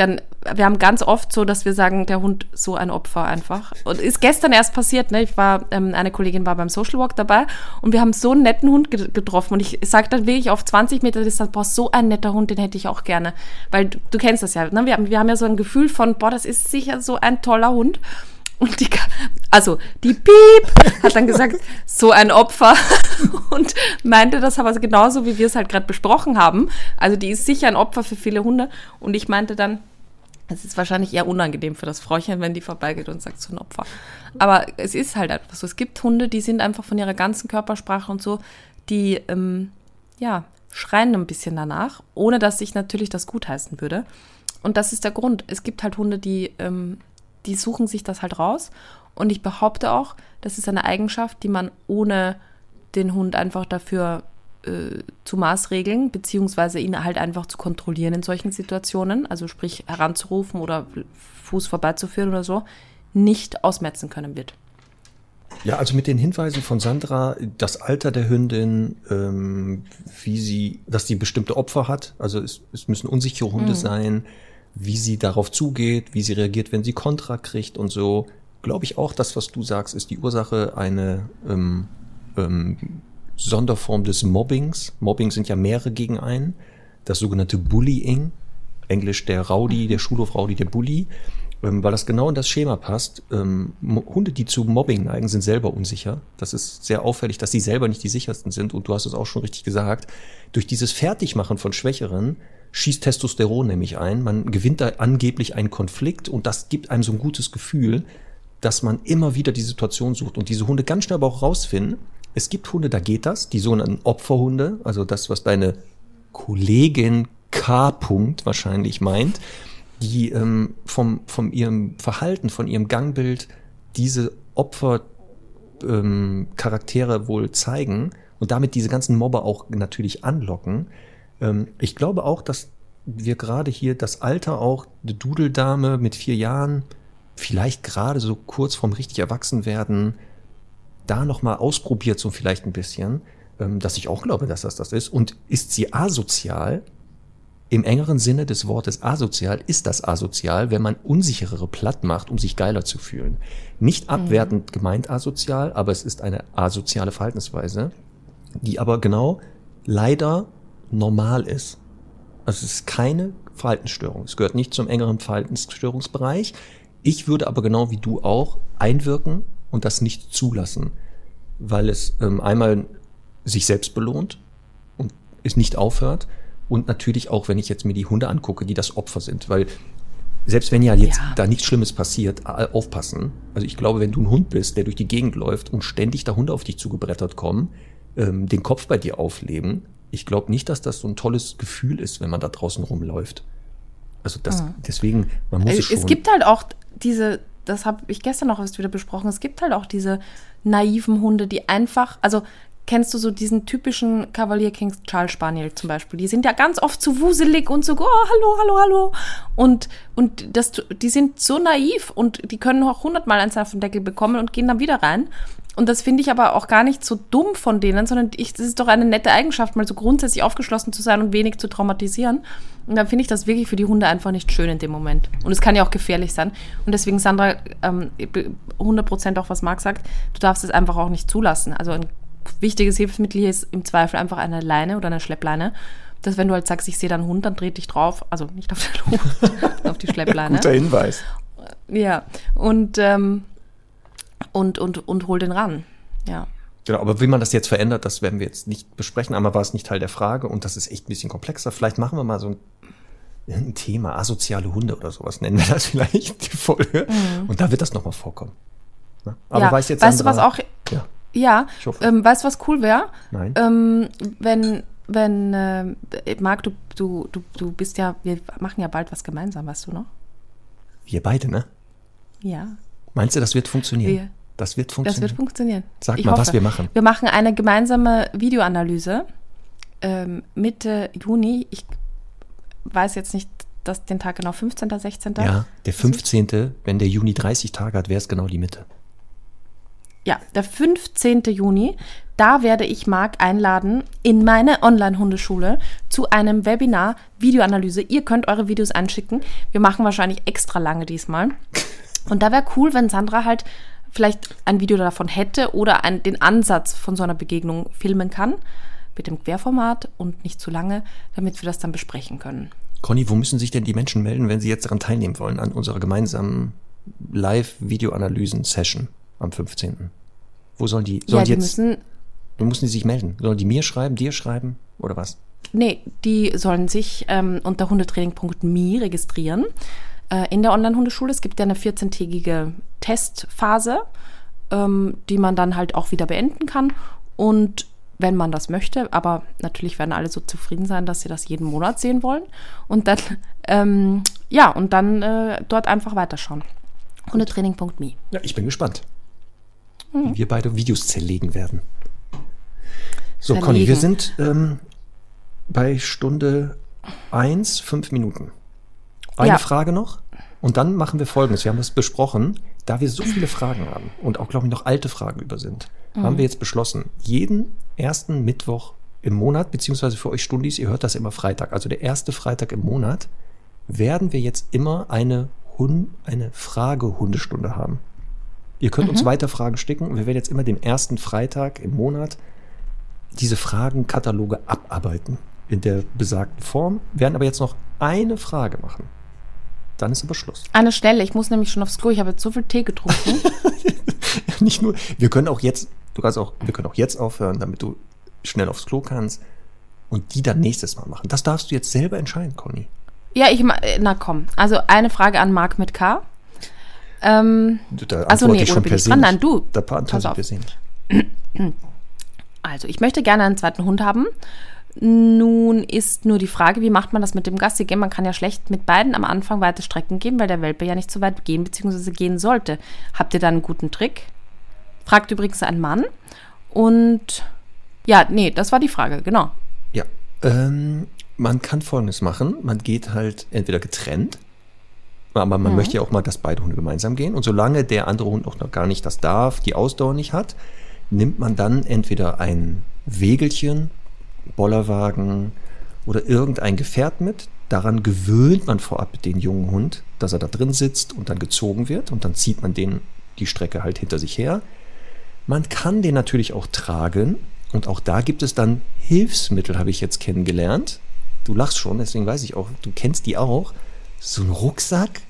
dann, wir haben ganz oft so, dass wir sagen, der Hund so ein Opfer einfach. Und ist gestern erst passiert, ne? Ich war, ähm, eine Kollegin war beim Social Walk dabei und wir haben so einen netten Hund getroffen. Und ich sage dann wirklich auf 20 Meter Distanz, boah, so ein netter Hund, den hätte ich auch gerne. Weil du, du kennst das ja, ne? Wir haben, wir haben ja so ein Gefühl von, boah, das ist sicher so ein toller Hund. Und die, also die Piep hat dann gesagt, so ein Opfer und meinte das aber genauso, wie wir es halt gerade besprochen haben. Also die ist sicher ein Opfer für viele Hunde. Und ich meinte dann, es ist wahrscheinlich eher unangenehm für das Frauchen, wenn die vorbeigeht und sagt, so ein Opfer. Aber es ist halt einfach so. Es gibt Hunde, die sind einfach von ihrer ganzen Körpersprache und so, die, ähm, ja, schreien ein bisschen danach, ohne dass ich natürlich das gutheißen würde. Und das ist der Grund. Es gibt halt Hunde, die ähm, die suchen sich das halt raus. Und ich behaupte auch, das ist eine Eigenschaft, die man ohne den Hund einfach dafür äh, zu maßregeln, beziehungsweise ihn halt einfach zu kontrollieren in solchen Situationen, also sprich heranzurufen oder Fuß vorbeizuführen oder so, nicht ausmetzen können wird. Ja, also mit den Hinweisen von Sandra, das Alter der Hündin, ähm, wie sie, dass sie bestimmte Opfer hat, also es, es müssen unsichere Hunde mhm. sein, wie sie darauf zugeht, wie sie reagiert, wenn sie Kontra kriegt und so, glaube ich auch, das, was du sagst, ist die Ursache eine ähm, ähm, Sonderform des Mobbings. Mobbing sind ja mehrere gegen einen. Das sogenannte Bullying, Englisch der Rowdy, der Schulhof-Rowdy, der Bully, ähm, weil das genau in das Schema passt. Ähm, Hunde, die zu Mobbing neigen, sind selber unsicher. Das ist sehr auffällig, dass sie selber nicht die sichersten sind. Und du hast es auch schon richtig gesagt. Durch dieses Fertigmachen von Schwächeren schießt Testosteron nämlich ein. Man gewinnt da angeblich einen Konflikt und das gibt einem so ein gutes Gefühl, dass man immer wieder die Situation sucht und diese Hunde ganz schnell aber auch rausfinden. Es gibt Hunde, da geht das, die sogenannten Opferhunde, also das, was deine Kollegin K. -Punkt wahrscheinlich meint, die ähm, vom, von ihrem Verhalten, von ihrem Gangbild diese Opfercharaktere ähm, wohl zeigen und damit diese ganzen Mobber auch natürlich anlocken. Ähm, ich glaube auch, dass wir gerade hier das Alter auch, eine Dudeldame mit vier Jahren, vielleicht gerade so kurz vorm richtig erwachsen werden, da nochmal ausprobiert, so vielleicht ein bisschen, ähm, dass ich auch glaube, dass das das ist. Und ist sie asozial? Im engeren Sinne des Wortes asozial ist das asozial, wenn man unsicherere platt macht, um sich geiler zu fühlen. Nicht mhm. abwertend gemeint asozial, aber es ist eine asoziale Verhaltensweise, die aber genau leider normal ist. Also es ist keine Verhaltensstörung. Es gehört nicht zum engeren Verhaltensstörungsbereich. Ich würde aber genau wie du auch einwirken und das nicht zulassen, weil es ähm, einmal sich selbst belohnt und es nicht aufhört und natürlich auch, wenn ich jetzt mir die Hunde angucke, die das Opfer sind, weil selbst wenn ja jetzt ja. da nichts Schlimmes passiert, aufpassen. Also ich glaube, wenn du ein Hund bist, der durch die Gegend läuft und ständig da Hunde auf dich zugebrettert kommen, ähm, den Kopf bei dir aufleben, ich glaube nicht, dass das so ein tolles Gefühl ist, wenn man da draußen rumläuft. Also das, mhm. deswegen, man muss es schon. Es gibt halt auch diese, das habe ich gestern noch erst wieder besprochen, es gibt halt auch diese naiven Hunde, die einfach, also kennst du so diesen typischen Cavalier King Charles Spaniel zum Beispiel? Die sind ja ganz oft so wuselig und so, oh, hallo, hallo, hallo. Und, und das, die sind so naiv und die können auch hundertmal eins auf den Deckel bekommen und gehen dann wieder rein. Und das finde ich aber auch gar nicht so dumm von denen, sondern ich, das ist doch eine nette Eigenschaft, mal so grundsätzlich aufgeschlossen zu sein und wenig zu traumatisieren. Und dann finde ich das wirklich für die Hunde einfach nicht schön in dem Moment. Und es kann ja auch gefährlich sein. Und deswegen, Sandra, ähm, 100% auch was Marc sagt, du darfst es einfach auch nicht zulassen. Also ein wichtiges Hilfsmittel hier ist im Zweifel einfach eine Leine oder eine Schleppleine. Dass wenn du halt sagst, ich sehe da einen Hund, dann dreh dich drauf. Also nicht auf den Hund, auf die Schleppleine. Guter Hinweis. Ja, und ähm, und, und, und hol den ran. Ja. Genau, aber wie man das jetzt verändert, das werden wir jetzt nicht besprechen. Einmal war es nicht Teil der Frage und das ist echt ein bisschen komplexer. Vielleicht machen wir mal so ein, ein Thema, asoziale Hunde oder sowas nennen wir das vielleicht, die Folge. Mhm. Und da wird das nochmal vorkommen. Ne? Aber ja. weiß jetzt weißt Sandra, du, was auch. Ja. Ja, ähm, weißt du, was cool wäre? Nein. Ähm, wenn wenn, äh, Marc, du, du, du, du bist ja, wir machen ja bald was gemeinsam, weißt du noch? Wir beide, ne? Ja. Meinst du, das wird funktionieren? Wir. Das wird Das funktionieren. wird funktionieren. Sag Ich mal, was hoffe. wir machen. Wir machen eine gemeinsame Videoanalyse ähm, Mitte Juni. Ich weiß jetzt nicht, dass den Tag genau 15., 16. Ja, der 15., wenn der Juni 30 Tage hat, wäre es genau die Mitte. Ja, der 15. Juni, da werde ich Marc einladen in meine Online-Hundeschule zu einem Webinar Videoanalyse. Ihr könnt eure Videos anschicken. Wir machen wahrscheinlich extra lange diesmal. Und da wäre cool, wenn Sandra halt vielleicht ein Video davon hätte oder ein, den Ansatz von so einer Begegnung filmen kann. Mit dem Querformat und nicht zu lange, damit wir das dann besprechen können. Conny, wo müssen sich denn die Menschen melden, wenn sie jetzt daran teilnehmen wollen, an unserer gemeinsamen Live-Videoanalysen-Session am 15.? Wo sollen die, sollen ja, die jetzt, müssen, wo müssen die sich melden? Sollen die mir schreiben, dir schreiben oder was? Nee, die sollen sich ähm, unter hundetraining.me registrieren äh, in der Online-Hundeschule. Es gibt ja eine 14-tägige Testphase, ähm, die man dann halt auch wieder beenden kann. Und wenn man das möchte, aber natürlich werden alle so zufrieden sein, dass sie das jeden Monat sehen wollen. Und dann, ähm, ja, und dann äh, dort einfach weiterschauen. Hundetraining.me. Ja, ich bin gespannt, wie wir beide Videos zerlegen werden. So, Zerlegen. Conny, wir sind ähm, bei Stunde 1, 5 Minuten. Eine Ja. Frage noch und dann machen wir Folgendes. Wir haben das besprochen, da wir so viele Fragen haben und auch, glaube ich, noch alte Fragen über sind, haben wir jetzt beschlossen, jeden ersten Mittwoch im Monat, beziehungsweise für euch Stundis, ihr hört das immer Freitag, also der erste Freitag im Monat, werden wir jetzt immer eine, Hund, eine Frage-Hundestunde haben. Ihr könnt uns weiter Fragen schicken und wir werden jetzt immer den ersten Freitag im Monat diese Fragenkataloge abarbeiten in der besagten Form, werden aber jetzt noch eine Frage machen. Dann ist aber Schluss. Eine Stelle, ich muss nämlich schon aufs Klo. Ich habe jetzt so viel Tee getrunken. Nicht nur, wir können auch jetzt, du kannst auch, wir können auch jetzt aufhören, damit du schnell aufs Klo kannst und die dann nächstes Mal machen. Das darfst du jetzt selber entscheiden, Conny. ja, ich, äh, na komm. Also eine Frage an Marc mit K. Ähm, Da Also nee, ich schon bin ich persönlich. dran? Nein, du. Da Pass auf. Also, ich möchte gerne einen zweiten Hund haben. Nun ist nur die Frage, wie macht man das mit dem Gassi gehen? Man kann ja schlecht mit beiden am Anfang weite Strecken gehen, weil der Welpe ja nicht so weit gehen bzw. gehen sollte. Habt ihr da einen guten Trick? Fragt übrigens ein Mann. Und ja, nee, das war die Frage, genau. Ja. Ähm, man kann folgendes machen. Man geht halt entweder getrennt, aber Mhm. man möchte ja auch mal, dass beide Hunde gemeinsam gehen. Und solange der andere Hund auch noch gar nicht das darf, die Ausdauer nicht hat, nimmt man dann entweder ein Wägelchen, Bollerwagen oder irgendein Gefährt mit. Daran gewöhnt man vorab den jungen Hund, dass er da drin sitzt und dann gezogen wird und dann zieht man den die Strecke halt hinter sich her. Man kann den natürlich auch tragen und auch da gibt es dann Hilfsmittel, habe ich jetzt kennengelernt. Du lachst schon, deswegen weiß ich auch, du kennst die auch. So ein Rucksack,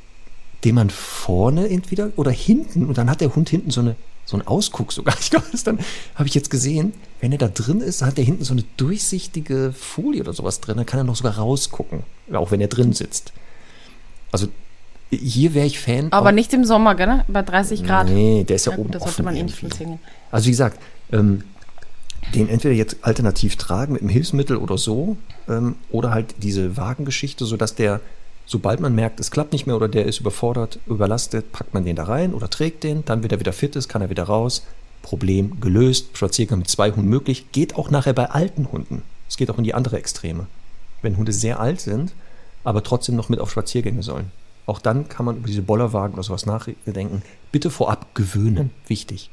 den man vorne entweder oder hinten und dann hat der Hund hinten so eine so einen Ausguck sogar. Ich glaube, das dann habe ich jetzt gesehen, wenn er da drin ist, hat er hinten so eine durchsichtige Folie oder sowas drin, dann kann er noch sogar rausgucken, auch wenn er drin sitzt. Also hier wäre ich Fan. Aber nicht im Sommer, gell? Bei 30 Grad. Nee, der ist ja gut, oben das sollte offen man eh irgendwie. nicht singen. Also wie gesagt, ähm, den entweder jetzt alternativ tragen mit einem Hilfsmittel oder so, ähm, oder halt diese Wagengeschichte, sodass der, sobald man merkt, es klappt nicht mehr oder der ist überfordert, überlastet, packt man den da rein oder trägt den, dann, wenn er wieder fit ist, kann er wieder raus. Problem gelöst, Spaziergang mit zwei Hunden möglich, geht auch nachher bei alten Hunden. Es geht auch in die andere Extreme. Wenn Hunde sehr alt sind, aber trotzdem noch mit auf Spaziergänge sollen. Auch dann kann man über diese Bollerwagen oder sowas nachdenken. Bitte vorab gewöhnen, wichtig.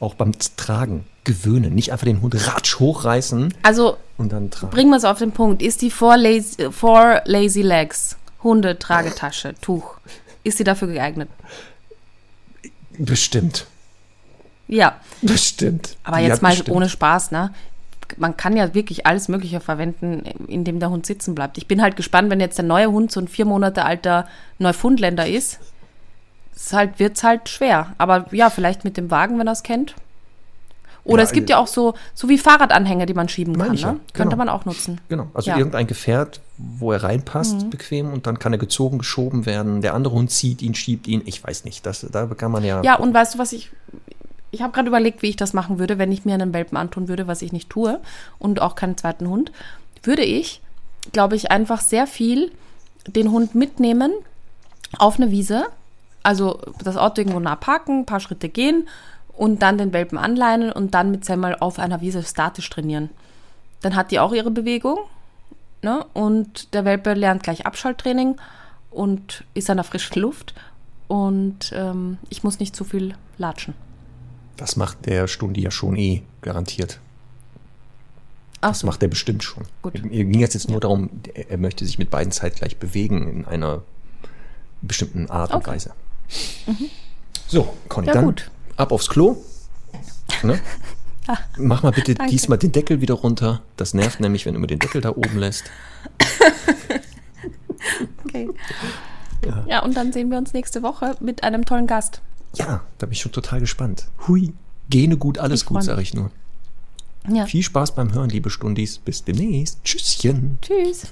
Auch beim Tragen gewöhnen. Nicht einfach den Hund ratsch hochreißen Also und dann tragen. bringen wir es auf den Punkt. Ist die Four Lazy, Four Lazy Legs Hundetragetasche, Tuch, ist sie dafür geeignet? Bestimmt. Ja. Bestimmt. Aber jetzt mal bestimmt. ohne Spaß, ne? Man kann ja wirklich alles Mögliche verwenden, indem der Hund sitzen bleibt. Ich bin halt gespannt, wenn jetzt der neue Hund so ein vier Monate alter Neufundländer ist. Es halt, wird's halt schwer. Aber ja, vielleicht mit dem Wagen, wenn er es kennt. Oder Ja, es gibt ja auch so, so wie Fahrradanhänger, die man schieben kann. ich ja, Ne? Könnte genau. man auch nutzen. Genau, also Ja. Mhm. irgendein Gefährt, wo er reinpasst, bequem und dann kann er gezogen, geschoben werden. Der andere Hund zieht ihn, schiebt ihn. Ich weiß nicht, das, da kann man ja. Ja, und weißt du, was ich ich habe gerade überlegt, wie ich das machen würde, wenn ich mir einen Welpen antun würde, was ich nicht tue und auch keinen zweiten Hund, würde ich, glaube ich, einfach sehr viel den Hund mitnehmen auf eine Wiese, also das Auto irgendwo nah parken, ein paar Schritte gehen und dann den Welpen anleinen und dann mit Semmel auf einer Wiese statisch trainieren. Dann hat die auch ihre Bewegung ne? und der Welpe lernt gleich Abschalttraining und ist an der frischen Luft und ähm, ich muss nicht zu viel latschen. Das macht der Stundi ja schon eh garantiert. Ach Das so. macht er bestimmt schon. Gut. Mir ging jetzt, jetzt nur darum, er möchte sich mit beiden zeitgleich bewegen in einer bestimmten Art und Okay. Weise. So, Conny, Ja, dann gut. Ab aufs Klo. Ne? Mach mal bitte Danke. diesmal den Deckel wieder runter. Das nervt nämlich, wenn du immer den Deckel da oben lässt. Okay. Ja. und dann sehen wir uns nächste Woche mit einem tollen Gast. Ja, da bin ich schon total gespannt. Hui, Gene gut, alles Ich gut, sage ich nur. Ja. Viel Spaß beim Hören, liebe Stundis. Bis demnächst. Tschüsschen. Tschüss.